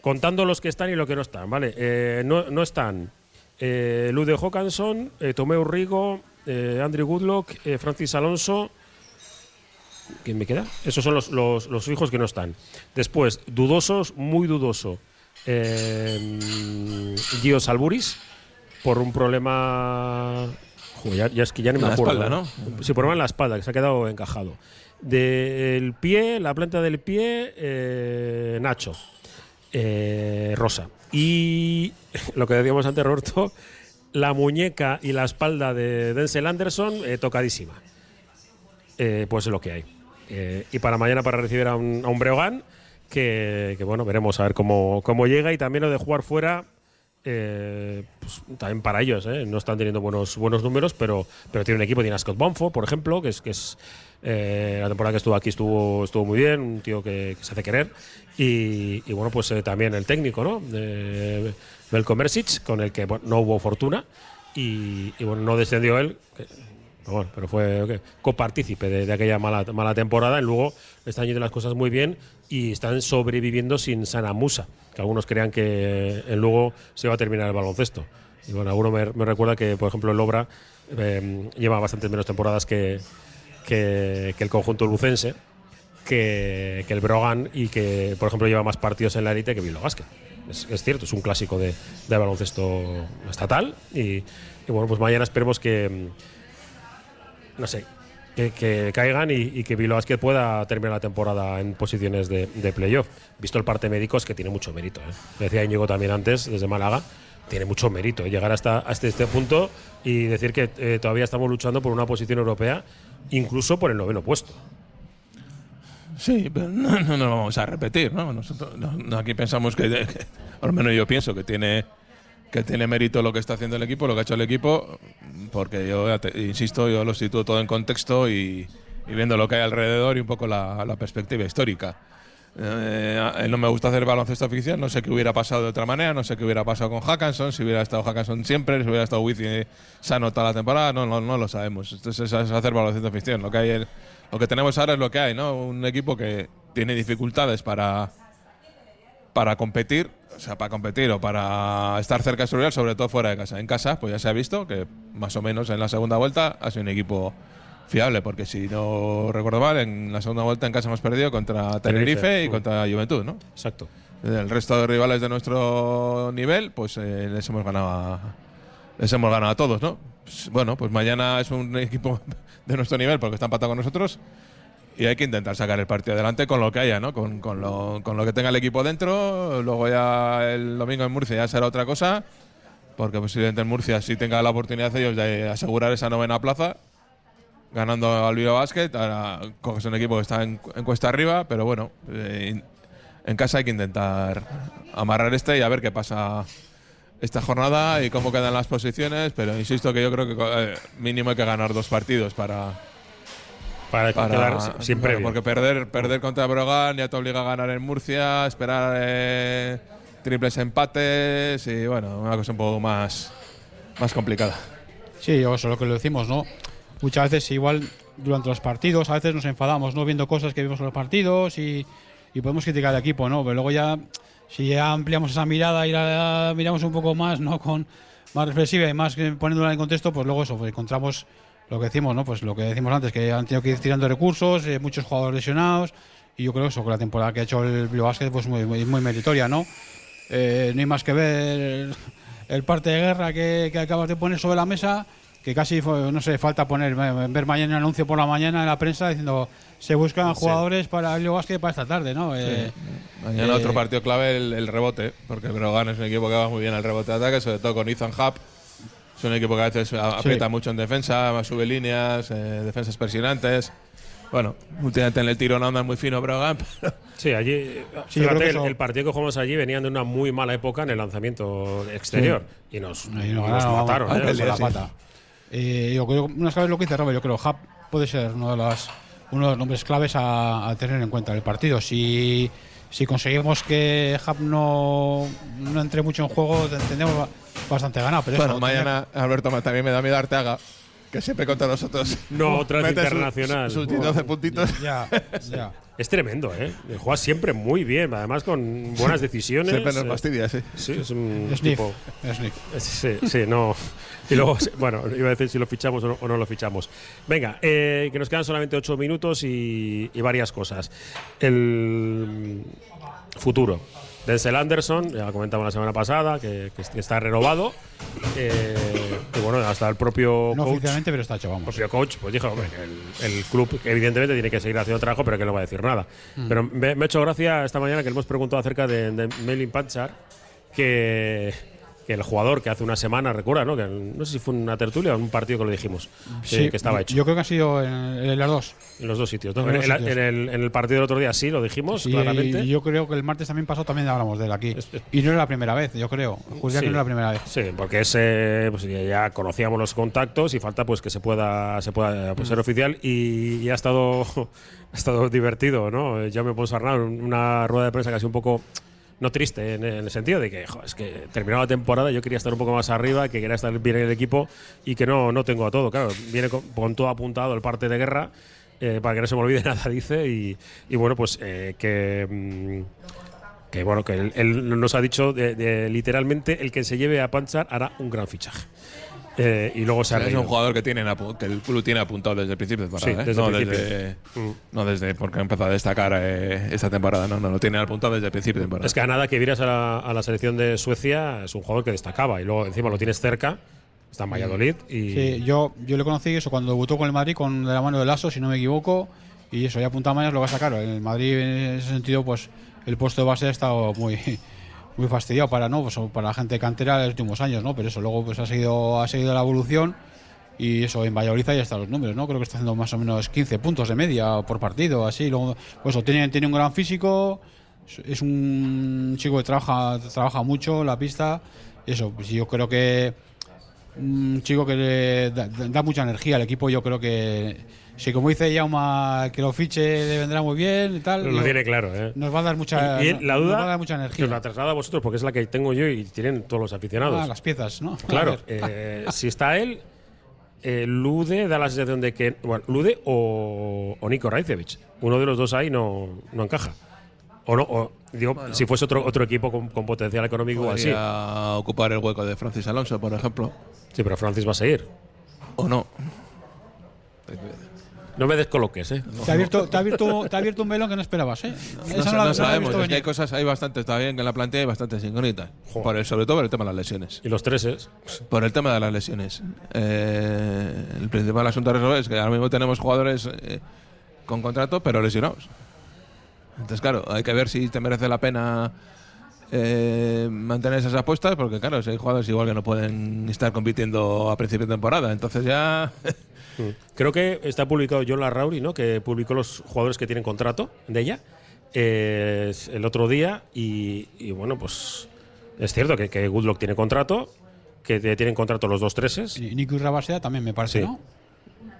contando los que están y los que no están, ¿vale? No, no están Lude Hawkinson, Tomeu Rigo, Andrew Goodlock, Francis Alonso. ¿Quién me queda? Esos son los, los, los fijos que no están. Después, dudosos, muy dudoso. Eh, Gio Salburis, por un problema. Joder, ya, ya es que ya ni me la acuerdo. espalda, ¿no? Sí, problema en la espalda, que se ha quedado encajado. Del pie, la planta del pie, eh, Nacho. Eh, Rosa. Y lo que decíamos antes, Roberto, la muñeca y la espalda de Denzel Anderson eh, tocadísima. Pues es lo que hay. Eh, y para mañana para recibir a un, a un Breogán, que, que, bueno, veremos a ver cómo, cómo llega y también lo de jugar fuera. eh, pues, también para ellos, ¿eh? no están teniendo buenos, buenos números, pero, pero tiene un equipo, tiene a Scott Bonfo, por ejemplo, que es, que es eh, la temporada que estuvo aquí estuvo, estuvo muy bien, un tío que, que se hace querer. Y, y bueno, pues eh, también el técnico, ¿no? Belko Mersic, con el que bueno, no hubo fortuna y, y, bueno, no descendió él. que- bueno, pero fue ¿qué? copartícipe de, de aquella mala, mala temporada. Y luego están yendo las cosas muy bien y están sobreviviendo sin Sana Musa, que algunos creían que en Lugo se iba a terminar el baloncesto. Y bueno, alguno me, me recuerda que, por ejemplo, el Obra eh, lleva bastantes menos temporadas que, que, que el conjunto lucense, que, que el Brogan y que, por ejemplo, lleva más partidos en la élite que Bilbao. Es, es cierto, es un clásico de, de baloncesto estatal. Y, y bueno, pues mañana esperemos que, no sé, que, que caigan y, que Bilbao Basket pueda terminar la temporada en posiciones de, playoff. Visto el parte médico, es que tiene mucho mérito. ¿eh? Me decía Íñigo también antes, desde Málaga, tiene mucho mérito llegar hasta, este punto y decir que eh, todavía estamos luchando por una posición europea, incluso por el noveno puesto. Sí, pero no, no, no lo vamos a repetir, ¿no? Nosotros no, no, aquí pensamos que, que- lo menos yo pienso que tiene que tiene mérito lo que está haciendo el equipo, lo que ha hecho el equipo, porque yo insisto, yo lo sitúo todo en contexto y, y viendo lo que hay alrededor y un poco la, la perspectiva histórica. Eh, no me gusta hacer baloncesto ficción, no sé qué hubiera pasado de otra manera, no sé qué hubiera pasado con Hackanson, si hubiera estado Hackanson siempre, si hubiera estado Wizzy sano toda la temporada, no, no, no lo sabemos. Entonces es hacer baloncesto ficción. Lo que hay lo que tenemos ahora es lo que hay, ¿no? Un equipo que tiene dificultades para para competir, o sea, para competir o para estar cerca de su rival, sobre todo fuera de casa. En casa, pues ya se ha visto que más o menos en la segunda vuelta ha sido un equipo fiable, porque si no recuerdo mal, en la segunda vuelta en casa hemos perdido contra Tenerife, Tenerife, y contra Juventud, ¿no? Exacto. El resto de rivales de nuestro nivel, pues eh, les hemos ganado a, les hemos ganado a todos, ¿no? Pues, bueno, pues mañana es un equipo de nuestro nivel porque está empatado con nosotros y hay que intentar sacar el partido adelante con lo que haya, ¿no? Con, con lo, con lo que tenga el equipo dentro. Luego ya el domingo en Murcia ya será otra cosa, porque posiblemente en Murcia sí tenga la oportunidad ellos de asegurar esa novena plaza, ganando al Bilbao Basket. Ahora coges un equipo que está en, en cuesta arriba, pero bueno, eh, en casa hay que intentar amarrar este y a ver qué pasa esta jornada y cómo quedan las posiciones, pero insisto que yo creo que eh, mínimo hay que ganar dos partidos para para, quedar sin claro, porque perder perder contra Brogan ya te obliga a ganar en Murcia, esperar eh, triples empates y bueno, una cosa un poco más más complicada. Sí, eso es lo que le decimos, ¿no? Muchas veces igual durante los partidos, a veces nos enfadamos, ¿no? Viendo cosas que vimos en los partidos y, y podemos criticar al equipo, ¿no? Pero luego ya, si ya ampliamos esa mirada y la miramos un poco más, ¿no? Con más reflexiva y más poniéndola en contexto, pues luego eso, pues encontramos lo que decimos, ¿no? Pues lo que decimos antes, que han tenido que ir tirando recursos, eh, muchos jugadores lesionados, y yo creo eso, que la temporada que ha hecho el Bilbao Basket, pues muy, muy, muy meritoria, ¿no? Eh, no hay más que ver el, el parte de guerra que, que acabas de poner sobre la mesa, que casi, no sé, falta poner, ver mañana un anuncio por la mañana en la prensa diciendo se buscan Sí. jugadores para el Basket para esta tarde, ¿no? Eh, Mañana eh, otro partido clave, el, el rebote, porque Brogan es un equipo que va muy bien al rebote de ataque, sobre todo con Ethan Hub. Es un equipo que a veces aprieta mucho en defensa, sube líneas, eh, defensas presionantes. Bueno, últimamente en el tiro no andan muy fino Brogan, pero Sí, allí. Sí, yo fíjate, creo que el, el partido que jugamos allí venían de una muy mala época en el lanzamiento exterior. Y nos, Y nos nos ganaron, mataron. vamos, ¿eh? con la pata. Eh, yo creo, una vez lo que dice Robert, yo creo que Hub puede ser uno de, las, uno de los nombres claves a, a tener en cuenta en el partido. Si, si conseguimos que Hub no, no entre mucho en juego, tendremos ba- bastante ganado. Pero bueno, eso, mañana Alberto ma- también me da miedo Arteaga, que siempre contra nosotros. No, otra internacional. Sus 12 puntitos. Ya, ya. Es tremendo, ¿eh? Juega siempre muy bien, además con buenas decisiones. Siempre nos eh, fastidia, sí. Sí, es un Sniff, tipo. sniff. Sí, sí, no. Y luego, bueno, iba a decir si lo fichamos o no, o no lo fichamos. Venga, eh, que nos quedan solamente ocho minutos y, y varias cosas. El futuro. Denzel Anderson, ya lo comentamos la semana pasada, que, que está renovado. Eh, y bueno, hasta el propio No coach. oficialmente, pero está hecho, vamos. El propio coach pues dijo hombre, que el, el club evidentemente tiene que seguir haciendo trabajo, pero que no va a decir nada. Mm. Pero me, me ha hecho gracia esta mañana que le hemos preguntado acerca de, de Melin Panchar, que, que el jugador que hace una semana, recuerda, ¿no? Que no sé si fue una tertulia o un partido que lo dijimos, que- estaba hecho. Yo creo que ha sido en, en las dos. En los dos sitios. ¿no? En los el, sitios. en el- en el partido del otro día sí, lo dijimos Sí, claramente. y yo creo que el martes también pasó, también hablamos de él aquí. Y no era la primera vez, yo creo. Sí. que no era la primera vez. Sí, porque ese, pues, ya- conocíamos los contactos y falta pues que se pueda, se pueda pues, ser oficial y, y ha estado ha estado divertido, ¿no? Ya me puedo una rueda de prensa casi un poco no triste en, el sentido de que jo, es que terminaba la temporada yo quería estar un poco más arriba, que quería estar bien en el equipo y que no, no tengo a todo. Claro, viene con, todo apuntado el parte de guerra eh, para que no se me olvide nada, dice. Y, y bueno, pues eh, que. mm, que bueno, que él, nos ha dicho de- literalmente el que se lleve a Panchar hará un gran fichaje. Eh, y luego se ha es un jugador que, tienen que el club tiene apuntado desde el principio de temporada. Sí, ¿eh? desde no, el principio. desde, Mm. no desde porque ha empezado a destacar eh, esta temporada. No, no, lo tiene apuntado desde el principio de temporada. Es que a nada que vieras a la, a la selección de Suecia, es un jugador que destacaba y luego encima lo tienes cerca, está en Valladolid y Sí, yo, yo le conocí eso cuando debutó con el Madrid, con de la mano de Lasso, si no me equivoco, y eso, ya apuntaba mañana lo va a sacar. En el Madrid, en ese sentido, pues el puesto de base ha estado muy, muy fastidiado para, ¿no? Pues, para la gente cantera de los últimos años, ¿no? Pero eso, luego pues ha seguido, ha seguido la evolución. Y eso, en Valladolid ahí están los números, ¿no? Creo que está haciendo más o menos 15 puntos de media por partido, así. Luego, pues tiene, tiene un gran físico, es- un chico que trabaja, trabaja mucho la pista. Eso, pues yo creo que un chico que le da, da mucha energía al equipo. Yo creo que, si como dice Jauma, que lo fiche le vendrá muy bien y tal. lo yo- tiene claro. ¿eh? Nos va a dar mucha, Y- y la nos duda va a dar mucha energía. os la traslado a vosotros porque es la que tengo yo y tienen todos los aficionados. Ah, las piezas, ¿no? Claro, eh, si está él, eh, Lude da la sensación de que. Bueno, Lude o, o Nico Raicevic. Uno de los dos ahí no, no encaja. O no, o, digo, si fuese otro, otro equipo con, con potencial económico así. Podría ocupar el hueco de Francis Alonso, por ejemplo. Sí, pero Francis va a seguir. O no. No me descoloques, ¿eh? Te ha, abierto, te, ha abierto, te ha abierto un melón que no esperabas, ¿eh? No, la- sabemos, es que hay cosas, hay bastantes todavía en la plantilla, hay bastantes incógnitas. Por el- sobre todo por el tema de las lesiones. Y los treses. Por el tema de las lesiones. Eh, el principal asunto a resolver es que ahora mismo tenemos jugadores eh, con contrato, pero lesionados. Entonces, claro, hay que ver si te merece la pena eh, mantener esas apuestas, porque, claro, si hay jugadores igual que no pueden estar compitiendo a principio de temporada. Entonces, ya. Creo que está publicado John Larrauri, ¿no? Que publicó los jugadores que tienen contrato de ella eh, el otro día. Y, y bueno, pues es cierto que, que Goodlock tiene contrato, que tienen contrato los dos treses. Y Nico y Rabasea también me parece, Sí. ¿no?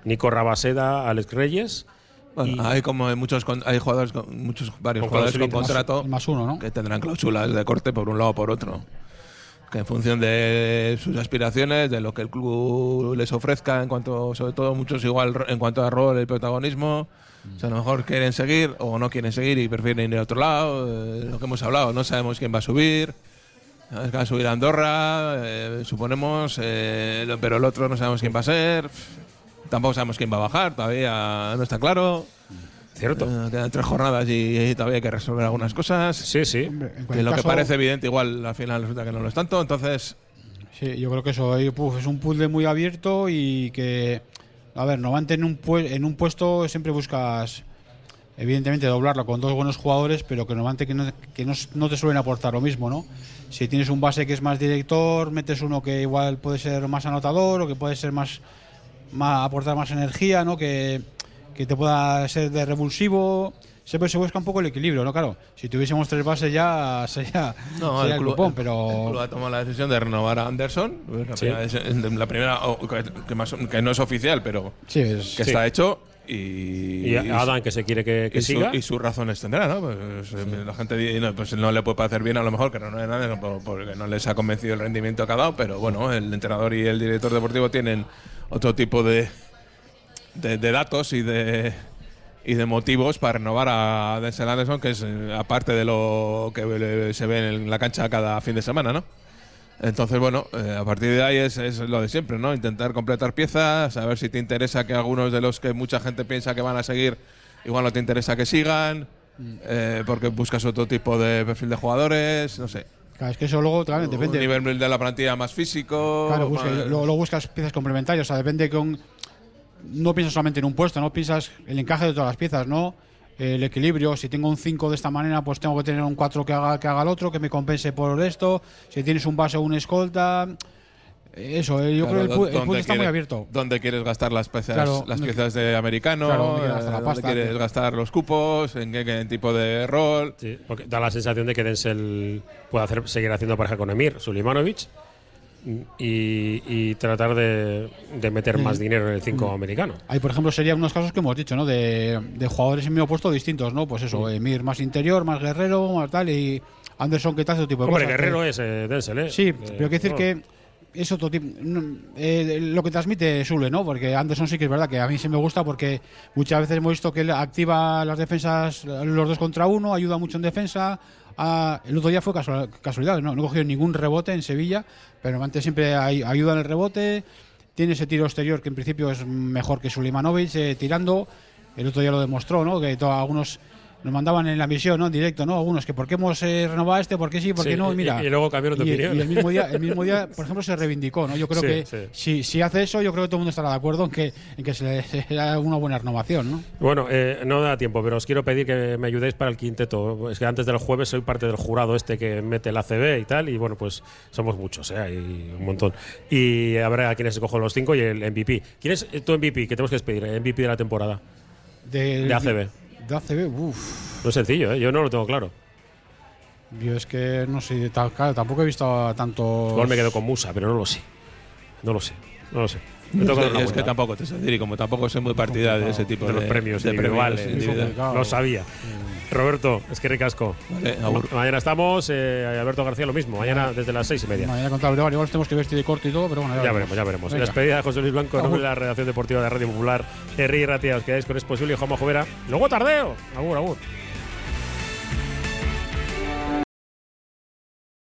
Nico Rabaseda, Alex Reyes. Bueno, hay como hay muchos con- hay jugadores con, muchos varios Con jugadores con contrato Más uno, ¿no? que tendrán cláusulas de corte por un lado o por otro. Que en función de sus aspiraciones, de lo que el club les ofrezca, en cuanto, sobre todo muchos igual en cuanto a rol y protagonismo, o sea, a lo mejor quieren seguir o no quieren seguir y prefieren ir a otro lado. eh, lo que hemos hablado, no sabemos quién va a subir. Es que va a subir a Andorra, eh, suponemos, eh, pero el otro no sabemos quién va a ser. Tampoco sabemos quién va a bajar, todavía no está claro. Cierto. Eh, quedan tres jornadas y, y todavía hay que resolver algunas cosas. Sí, sí. en Que cualquier lo que parece evidente, igual al final resulta que no lo es tanto. Entonces, Sí, yo creo que eso es un puzzle muy abierto y que, a ver, normalmente en un, en un puesto siempre buscas, evidentemente, doblarlo con dos buenos jugadores, pero que normalmente que no, que no, no te suelen aportar lo mismo, ¿no? Si tienes un base que es más director, metes uno que igual puede ser más anotador o que puede ser más, más aportar más energía, ¿no? Que, que te pueda ser de revulsivo. Siempre se busca un poco el equilibrio, ¿no? Claro, si tuviésemos tres bases ya sería, No, sería el el club, cupón, pero. el club ha tomado la decisión de renovar a Anderson. pues La Sí. primera, la que, más- que no es oficial, pero Sí, es- que sí. está hecho. Y, Y Adam, que se quiere que, que y su- siga. y sus razones tendrá, ¿no? Pues, eh, La gente dice, no, pues no le puede parecer bien a lo mejor que no, no, porque no les ha convencido el rendimiento que ha dado, pero bueno, el entrenador y el director deportivo tienen otro tipo de, de, de datos y de y de motivos para renovar a Denzel Anderson, que es eh, aparte de lo que se ve en la cancha cada fin de semana, ¿no? Entonces, bueno, eh, a partir de ahí es, es lo de siempre, ¿no? Intentar completar piezas, a ver si te interesa que algunos de los que mucha gente piensa que van a seguir, igual no te interesa que sigan, eh, porque buscas otro tipo de perfil de jugadores, no sé. Claro, es que eso luego claro, depende. Un nivel de la plantilla más físico. Claro, busca- más- luego, luego buscas piezas complementarias, o sea, depende con no piensas solamente en un puesto, no piensas el encaje de todas las piezas, ¿no? El equilibrio, si tengo un 5 de esta manera, pues tengo que tener un 4 que haga que haga el otro, que me compense por esto. Si tienes un base o un escolta, eso, eh, yo Claro, creo que el, el ¿dónde punto está muy quiere- abierto. ¿Dónde quieres gastar las piezas, Claro, las no- piezas de americano? Claro, ¿dónde quieres gastar la Eh, ¿Dónde pasta? quieres gastar los cupos? ¿En qué, qué tipo de rol? Sí, porque da la sensación de que Denzel puede hacer, seguir haciendo pareja con Emir Sulimanovic y, y tratar de, de meter Mm. más dinero en el 5 Mm. americano. Ahí, por ejemplo, serían unos casos que hemos dicho, ¿no? De, de jugadores en medio puesto distintos, ¿no? Pues eso, Emir más interior, más guerrero, más tal, y Anderson que hace otro tipo de Hombre, cosas. Guerrero que- es eh, Denzel, ¿eh? Sí, Eh, pero quiero decir no. que es otro tipo. eh, lo que transmite Sule, ¿no? Porque Anderson sí que es verdad que a mí sí me gusta porque muchas veces hemos visto que activa las defensas, los dos contra uno, ayuda mucho en defensa. Ah, el otro día fue casual- casualidad, no, no cogió ningún rebote en Sevilla, pero antes siempre ayuda en el rebote. Tiene ese tiro exterior que en principio es mejor que Sulimanovic eh, tirando. El otro día lo demostró, ¿no? Que to- algunos nos mandaban en la misión, ¿no? En directo, ¿no? Algunos que por qué hemos eh, renovado este, por qué sí, por qué Sí, no. Mira, y luego cambiaron de y- opinión. y el mismo día, el mismo día, por ejemplo, se reivindicó, ¿no? Yo creo Sí, que sí. Si, si hace eso, yo creo que todo el mundo estará de acuerdo en que, en que se le da una buena renovación, ¿no? Bueno, eh, no da tiempo, pero os quiero pedir que me ayudéis para el quinteto. Es que antes del jueves soy parte del jurado este que mete el ACB y tal, y bueno, pues somos muchos, ¿eh? hay un montón. Y habrá quienes escojo los cinco y el MVP. ¿Quién es eh, tu MVP? Que tenemos que despedir, el MVP de la temporada. De, De ACB. De ACB, uff. No es sencillo, ¿eh? yo no lo tengo claro. Yo es que no sé, claro, tampoco he visto tanto. Igual me quedo con Musa, pero no lo sé. No lo sé, no lo sé. Me Es toca que- es tampoco te sé decir, y como tampoco soy muy partidario de ese tipo de de, los premios de individuales. premios. Lo sabía. Roberto, es que ricasco. Vale. Ma- mañana estamos, eh, Alberto García lo mismo, mañana desde las seis y media. Mañana contra Breogán, igual tenemos que vestir de corto y todo, pero bueno, Ya veremos, ya veremos. Venga. Despedida de José Luis Blanco, en nombre de la redacción deportiva de Radio Popular. Herri Ratia, os quedáis con Es Posible y Juanma Jovera. Luego tardeo. Agur, agur.